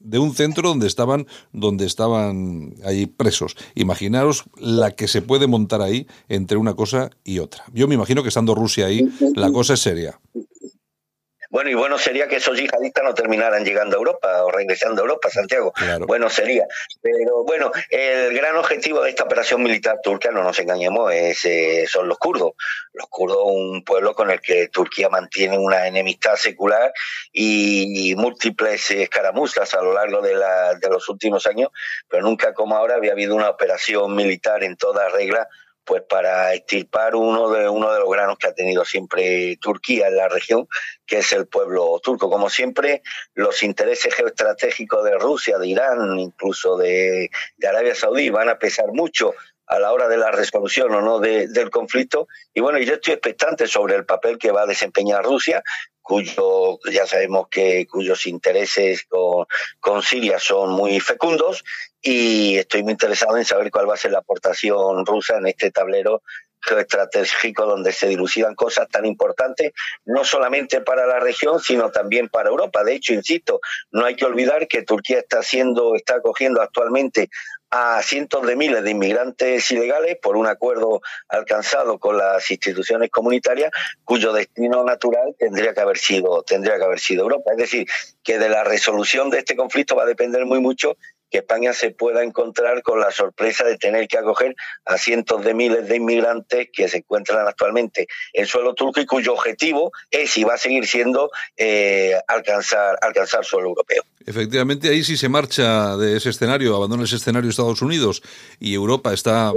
de, un, centro donde estaban, donde estaban ahí presos. Imaginaros la que se puede montar ahí entre una cosa y otra. Yo me imagino que estando Rusia ahí, la cosa es seria. Bueno, y bueno sería que esos yihadistas no terminaran llegando a Europa o regresando a Europa, Santiago. Bueno sería. Pero bueno, el gran objetivo de esta operación militar turca, no nos engañemos, es, eh, son los kurdos. Los kurdos, un pueblo con el que Turquía mantiene una enemistad secular y, múltiples escaramuzas a lo largo de, la, de los últimos años, pero nunca como ahora había habido una operación militar en toda regla pues para extirpar uno de uno de los granos que ha tenido siempre Turquía en la región, que es el pueblo turco. Como siempre, los intereses geoestratégicos de Rusia, de Irán, incluso de, Arabia Saudí van a pesar mucho a la hora de la resolución o no del conflicto. Y bueno, yo estoy expectante sobre el papel que va a desempeñar Rusia, cuyo ya sabemos que cuyos intereses con, Siria son muy fecundos y estoy muy interesado en saber cuál va a ser la aportación rusa en este tablero geoestratégico donde se dilucidan cosas tan importantes, no solamente para la región, sino también para Europa. De hecho, insisto, no hay que olvidar que Turquía está haciendo, está acogiendo actualmente a cientos de miles de inmigrantes ilegales por un acuerdo alcanzado con las instituciones comunitarias cuyo destino natural tendría que haber sido tendría que haber sido Europa. Es decir que de la resolución de este conflicto va a depender muy mucho que España se pueda encontrar con la sorpresa de tener que acoger a cientos de miles de inmigrantes que se encuentran actualmente en suelo turco y cuyo objetivo es y va a seguir siendo eh, alcanzar, alcanzar suelo europeo. Efectivamente, ahí sí se marcha de ese escenario, abandona ese escenario Estados Unidos y Europa está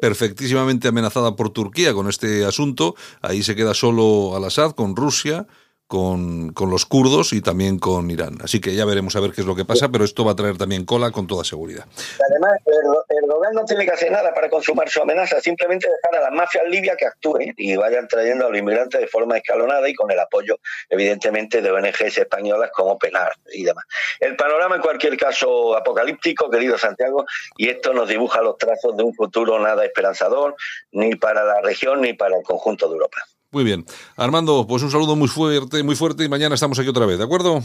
perfectísimamente amenazada por Turquía con este asunto. Ahí se queda solo Al-Assad con Rusia con, con, los kurdos y también con Irán. Así que ya veremos a ver qué es lo que pasa, pero esto va a traer también cola con toda seguridad. Además, el, gobierno no tiene que hacer nada para consumar su amenaza, simplemente dejar a las mafias libias que actúen y vayan trayendo a los inmigrantes de forma escalonada y con el apoyo, evidentemente, de ONGs españolas como Penar y demás. El panorama, en cualquier caso, apocalíptico, querido Santiago, y esto nos dibuja los trazos de un futuro nada esperanzador, ni para la región ni para el conjunto de Europa. Muy bien. Armando, pues un saludo muy fuerte, muy fuerte y mañana estamos aquí otra vez, ¿de acuerdo?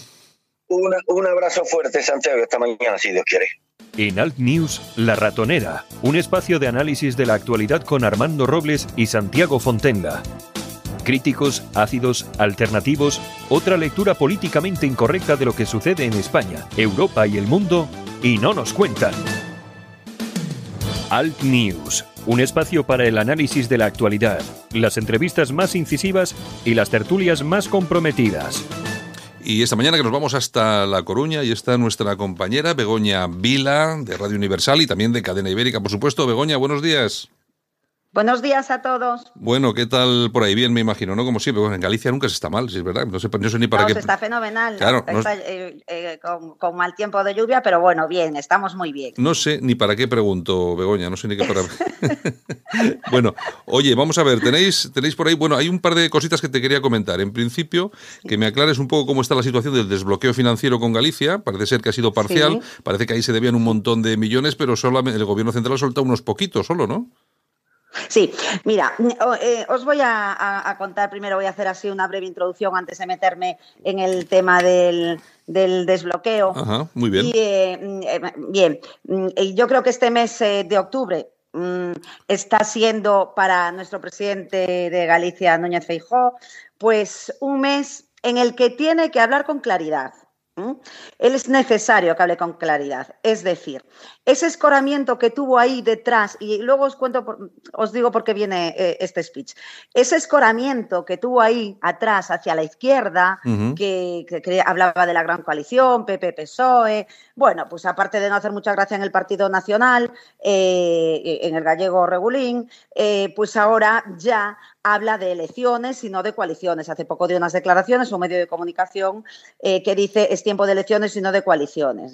un abrazo fuerte, Santiago, esta mañana, si Dios quiere. En Alt News, La Ratonera, un espacio de análisis de la actualidad con Armando Robles y Santiago Fontenga. Críticos, ácidos, alternativos, otra lectura políticamente incorrecta de lo que sucede en España, Europa y el mundo, y no nos cuentan. Alt News, un espacio para el análisis de la actualidad, las entrevistas más incisivas y las tertulias más comprometidas. Y esta mañana que nos vamos hasta La Coruña y está nuestra compañera Begoña Vila de Radio Universal y también de Cadena Ibérica, por supuesto. Begoña, buenos días. Buenos días a todos. Bueno, ¿qué tal por ahí? Bien, me imagino, ¿no? Como siempre, en Galicia nunca se está mal, si es verdad. No sé, ni para qué. Se está fenomenal. Claro, está, eh, eh, con, mal tiempo de lluvia, pero bueno, bien, estamos muy bien. No sé ni para qué pregunto, Begoña, no sé ni qué para. (laughs) (laughs) bueno, oye, vamos a ver, tenéis, tenéis por ahí, bueno, hay un par de cositas que te quería comentar. En principio, que me aclares un poco cómo está la situación del desbloqueo financiero con Galicia. Parece ser que ha sido parcial, parece que ahí se debían un montón de millones, pero solamente el gobierno central ha soltado unos poquitos solo, ¿no? Sí, mira, eh, os voy a, contar, primero voy a hacer así una breve introducción antes de meterme en el tema del, desbloqueo. Ajá, muy bien. Eh, eh, bien, yo creo que este mes de octubre mm, está siendo para nuestro presidente de Galicia, Núñez Feijó, pues un mes en el que tiene que hablar con claridad. Él es necesario que hable con claridad. Es decir, ese escoramiento que tuvo ahí detrás, y luego os cuento, os digo por qué viene eh, este speech, ese escoramiento que tuvo ahí atrás hacia la izquierda, que, hablaba de la gran coalición, PP, PSOE, bueno, pues aparte de no hacer mucha gracia en el Partido Nacional, eh, en el gallego Regulín, eh, pues ahora ya habla de elecciones y no de coaliciones. Hace poco dio unas declaraciones, un medio de comunicación que dice es tiempo de elecciones y no de coaliciones.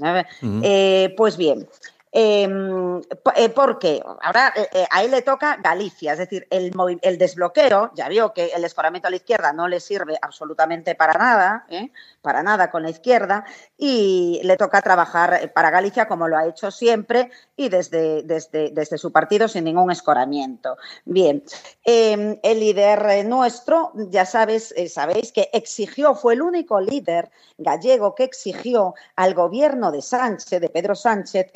pues bien, eh, porque ahora eh, eh, a él le toca Galicia, es decir, el, desbloqueo, ya vio que el escoramiento a la izquierda no le sirve absolutamente para nada, para nada con la izquierda, y le toca trabajar para Galicia como lo ha hecho siempre y desde, desde, desde su partido sin ningún escoramiento. Bien, em, el líder nuestro, ya sabes, sabéis que exigió, fue el único líder gallego que exigió al gobierno de Sánchez, de Pedro Sánchez,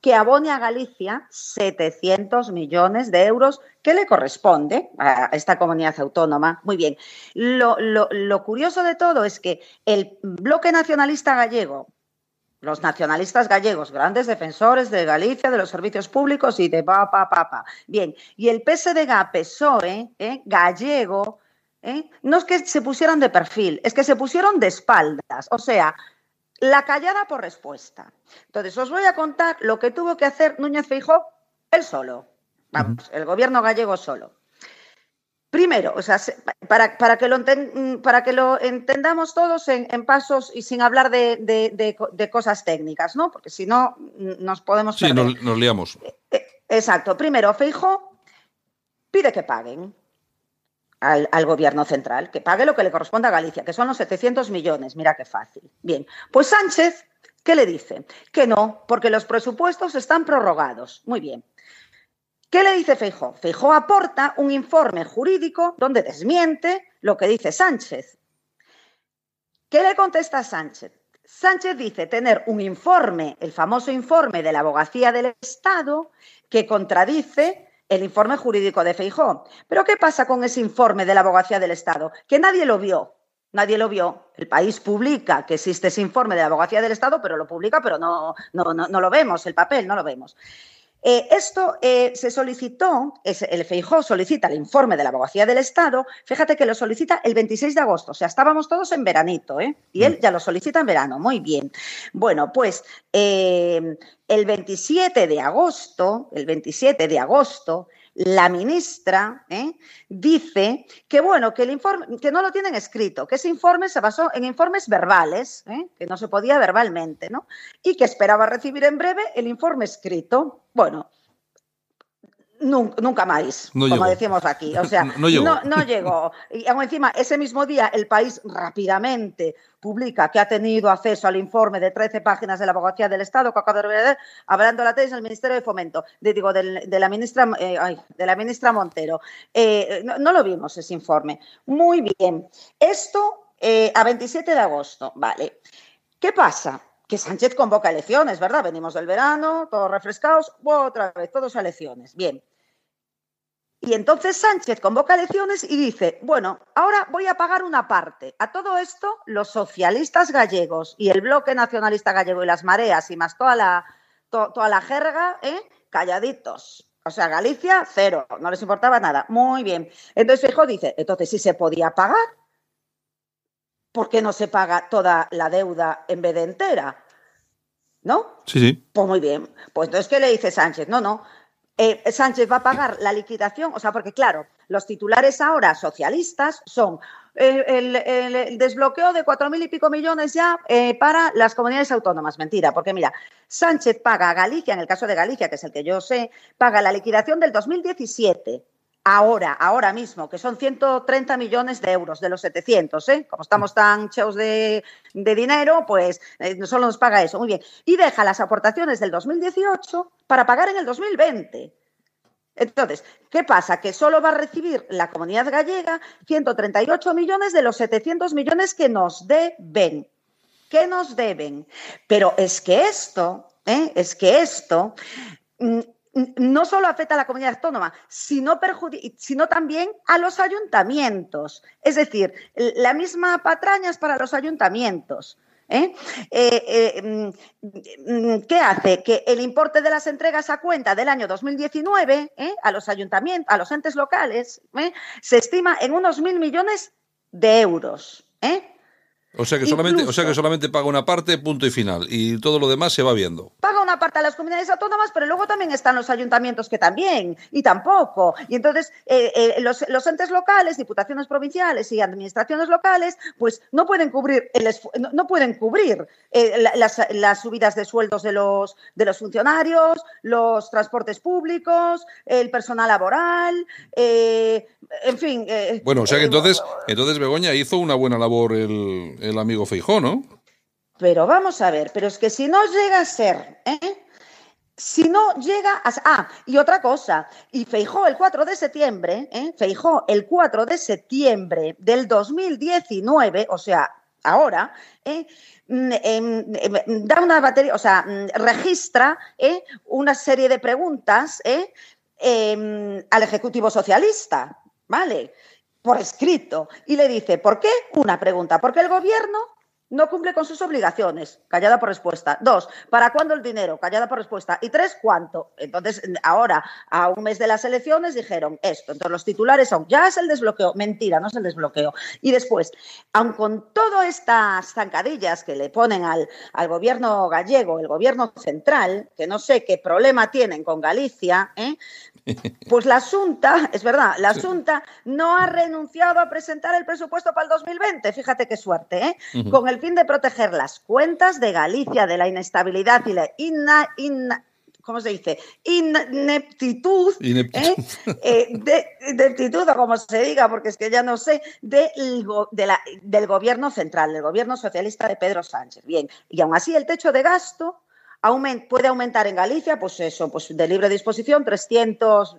que abone a Galicia 700 millones de euros que le corresponde a esta comunidad autónoma. Muy bien. Lo, curioso de todo es que el bloque nacionalista gallego, los nacionalistas gallegos, grandes defensores de Galicia, de los servicios públicos y de papa, papa. Bien, y el PSDG, PSOE, ¿eh? gallego, ¿eh? no es que se pusieran de perfil, es que se pusieron de espaldas. O sea, la callada por respuesta. Entonces, os voy a contar lo que tuvo que hacer Núñez Feijó él solo. Vamos, el gobierno gallego solo. Primero, o sea, para, para, que, lo para que lo entendamos todos en, pasos y sin hablar de, cosas técnicas, ¿no? Porque si no, nos podemos. Sí, nos, nos, liamos. Eh, eh, exacto. Primero, Feijó pide que paguen al, gobierno central, que pague lo que le corresponde a Galicia, que son los 700 millones. Mira qué fácil. Bien, pues Sánchez, ¿qué le dice? Que no, porque los presupuestos están prorrogados. Muy bien. ¿Qué le dice Feijó? Feijó aporta un informe jurídico donde desmiente lo que dice Sánchez. ¿Qué le contesta Sánchez? Sánchez dice tener un informe, el famoso informe de la abogacía del Estado, que contradice el informe jurídico de Feijó. Pero ¿qué pasa con ese informe de la Abogacía del Estado? Que nadie lo vio. Nadie lo vio. El país publica que existe ese informe de la Abogacía del Estado, pero lo publica, pero no, no, no lo vemos, el papel no lo vemos. Eh, esto eh, se solicitó, el FEIJO solicita el informe de la Abogacía del Estado, fíjate que lo solicita el 26 de agosto, o sea, estábamos todos en veranito, ¿eh? Y él mm. ya lo solicita en verano, muy bien. Bueno, pues el 27 de agosto, el 27 de agosto, la ministra ¿eh? dice que bueno, que el informe, que no lo tienen escrito, que ese informe se basó en informes verbales, ¿eh? que no se podía verbalmente, ¿no? Y que esperaba recibir en breve el informe escrito. Bueno, Nunca, más, como decimos aquí. O (laughs) sea, no, llegó. Y aún encima, ese mismo día, el país rápidamente publica que ha tenido acceso al informe de 13 páginas de la Abogacía del Estado que acaba de ver, hablando la tesis del Ministerio de Fomento, de, digo, de, la ministra, eh, de la ministra Montero. Eh, no, lo vimos ese informe. Muy bien. Esto eh, a 27 de agosto, vale. ¿Qué pasa? Que Sánchez convoca elecciones, ¿verdad? Venimos del verano, todos refrescados, otra vez, todos a elecciones. Bien. Y entonces Sánchez convoca elecciones y dice, bueno, ahora voy a pagar una parte. A todo esto, los socialistas gallegos y el bloque nacionalista gallego y las mareas y más toda la, toda la jerga, ¿eh? calladitos. O sea, Galicia, cero, no les importaba nada. Muy bien. Entonces hijo dice, entonces si se podía pagar, ¿por qué no se paga toda la deuda en vez de entera? ¿No? Sí, sí. Pues muy bien. Pues entonces, ¿qué le dice Sánchez? No, no, eh, Sánchez va a pagar la liquidación, o sea, porque claro, los titulares ahora socialistas son eh, el, desbloqueo de cuatro mil y pico millones ya eh, para las comunidades autónomas. Mentira, porque mira, Sánchez paga a Galicia, en el caso de Galicia, que es el que yo sé, paga la liquidación del 2017 ahora, ahora mismo, que son 130 millones de euros de los 700, ¿eh? Como estamos tan cheos de, dinero, pues eh, solo nos paga eso. Muy bien. Y deja las aportaciones del 2018 para pagar en el 2020. Entonces, ¿qué pasa? Que solo va a recibir la comunidad gallega 138 millones de los 700 millones que nos deben. ¿Qué nos deben? Pero es que esto, ¿eh? es que esto no solo afecta a la comunidad autónoma, sino, sino, también a los ayuntamientos. Es decir, la misma patraña es para los ayuntamientos. ¿eh? Eh, eh, mm, qué hace? Que el importe de las entregas a cuenta del año 2019 a los ayuntamientos, a los entes locales, se estima en unos mil millones de euros. O sea que solamente, o sea que solamente paga una parte, punto y final, y todo lo demás se va viendo. Paga una parte a las comunidades autónomas, pero luego también están los ayuntamientos que también, y tampoco. Y entonces eh, eh, los, entes locales, diputaciones provinciales y administraciones locales, pues no pueden cubrir el no, pueden cubrir eh, las, subidas de sueldos de los de los funcionarios, los transportes públicos, el personal laboral, en fin. bueno, o sea que entonces, entonces Begoña hizo una buena labor el el amigo Feijó, ¿no? Pero vamos a ver, pero es que si no llega a ser, ¿eh? Si no llega a... Ah, y otra cosa, y Feijó el 4 de septiembre, ¿eh? Feijó el 4 de septiembre del 2019, o sea, ahora, ¿eh? Mm, em, em, da una batería, o sea, mm, registra ¿eh? una serie de preguntas ¿eh? em, al Ejecutivo Socialista, ¿vale? Por escrito y le dice, ¿por qué? Una pregunta, porque el gobierno no cumple con sus obligaciones, callada por respuesta. Dos, ¿para cuándo el dinero? Callada por respuesta. Y tres, ¿cuánto? Entonces, ahora, a un mes de las elecciones, dijeron esto. Entonces, los titulares son, ya es el desbloqueo. Mentira, no es el desbloqueo. Y después, aun con todas estas zancadillas que le ponen al, al gobierno gallego, el gobierno central, que no sé qué problema tienen con Galicia, ¿eh? Pues la Junta, es verdad, la Junta no ha renunciado a presentar el presupuesto para el 2020, fíjate qué suerte, ¿eh? con el fin de proteger las cuentas de Galicia de la inestabilidad y la ¿cómo se dice? Ineptitud, ¿eh? Eh, de, ineptitud, o como se diga, porque es que ya no sé, de, del gobierno central, del gobierno socialista de Pedro Sánchez. Bien, y aún así el techo de gasto puede aumentar en Galicia, pues eso, pues de libre disposición, 300,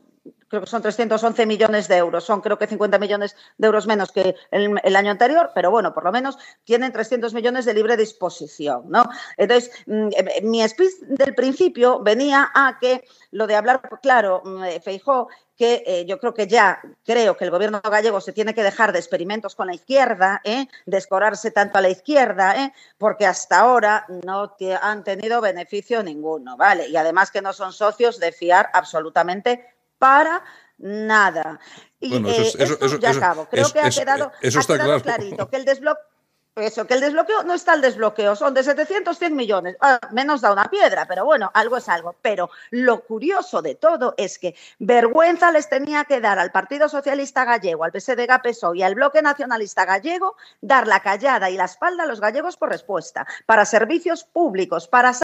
creo que son 311 millones de euros, son creo que 50 millones de euros menos que el, año anterior, pero bueno, por lo menos tienen 300 millones de libre disposición, ¿no? Entonces, mm, eh, mi speech del principio venía a que lo de hablar, claro, mm, eh, Feijó, que eh, yo creo que ya creo que el gobierno gallego se tiene que dejar de experimentos con la izquierda, ¿eh? de escorarse tanto a la izquierda, ¿eh? porque hasta ahora no han tenido beneficio ninguno, ¿vale? Y además que no son socios de fiar absolutamente para nada. Y eso, ya acabo. Creo que ha quedado, clarito que el desbloqueo eso, que el desbloqueo no está el desbloqueo, son de 700, 100 millones, ah, menos da una piedra, pero bueno, algo es algo. Pero lo curioso de todo es que vergüenza les tenía que dar al Partido Socialista Gallego, al PSDG PSOE y al Bloque Nacionalista Gallego dar la callada y la espalda a los gallegos por respuesta, para servicios públicos, para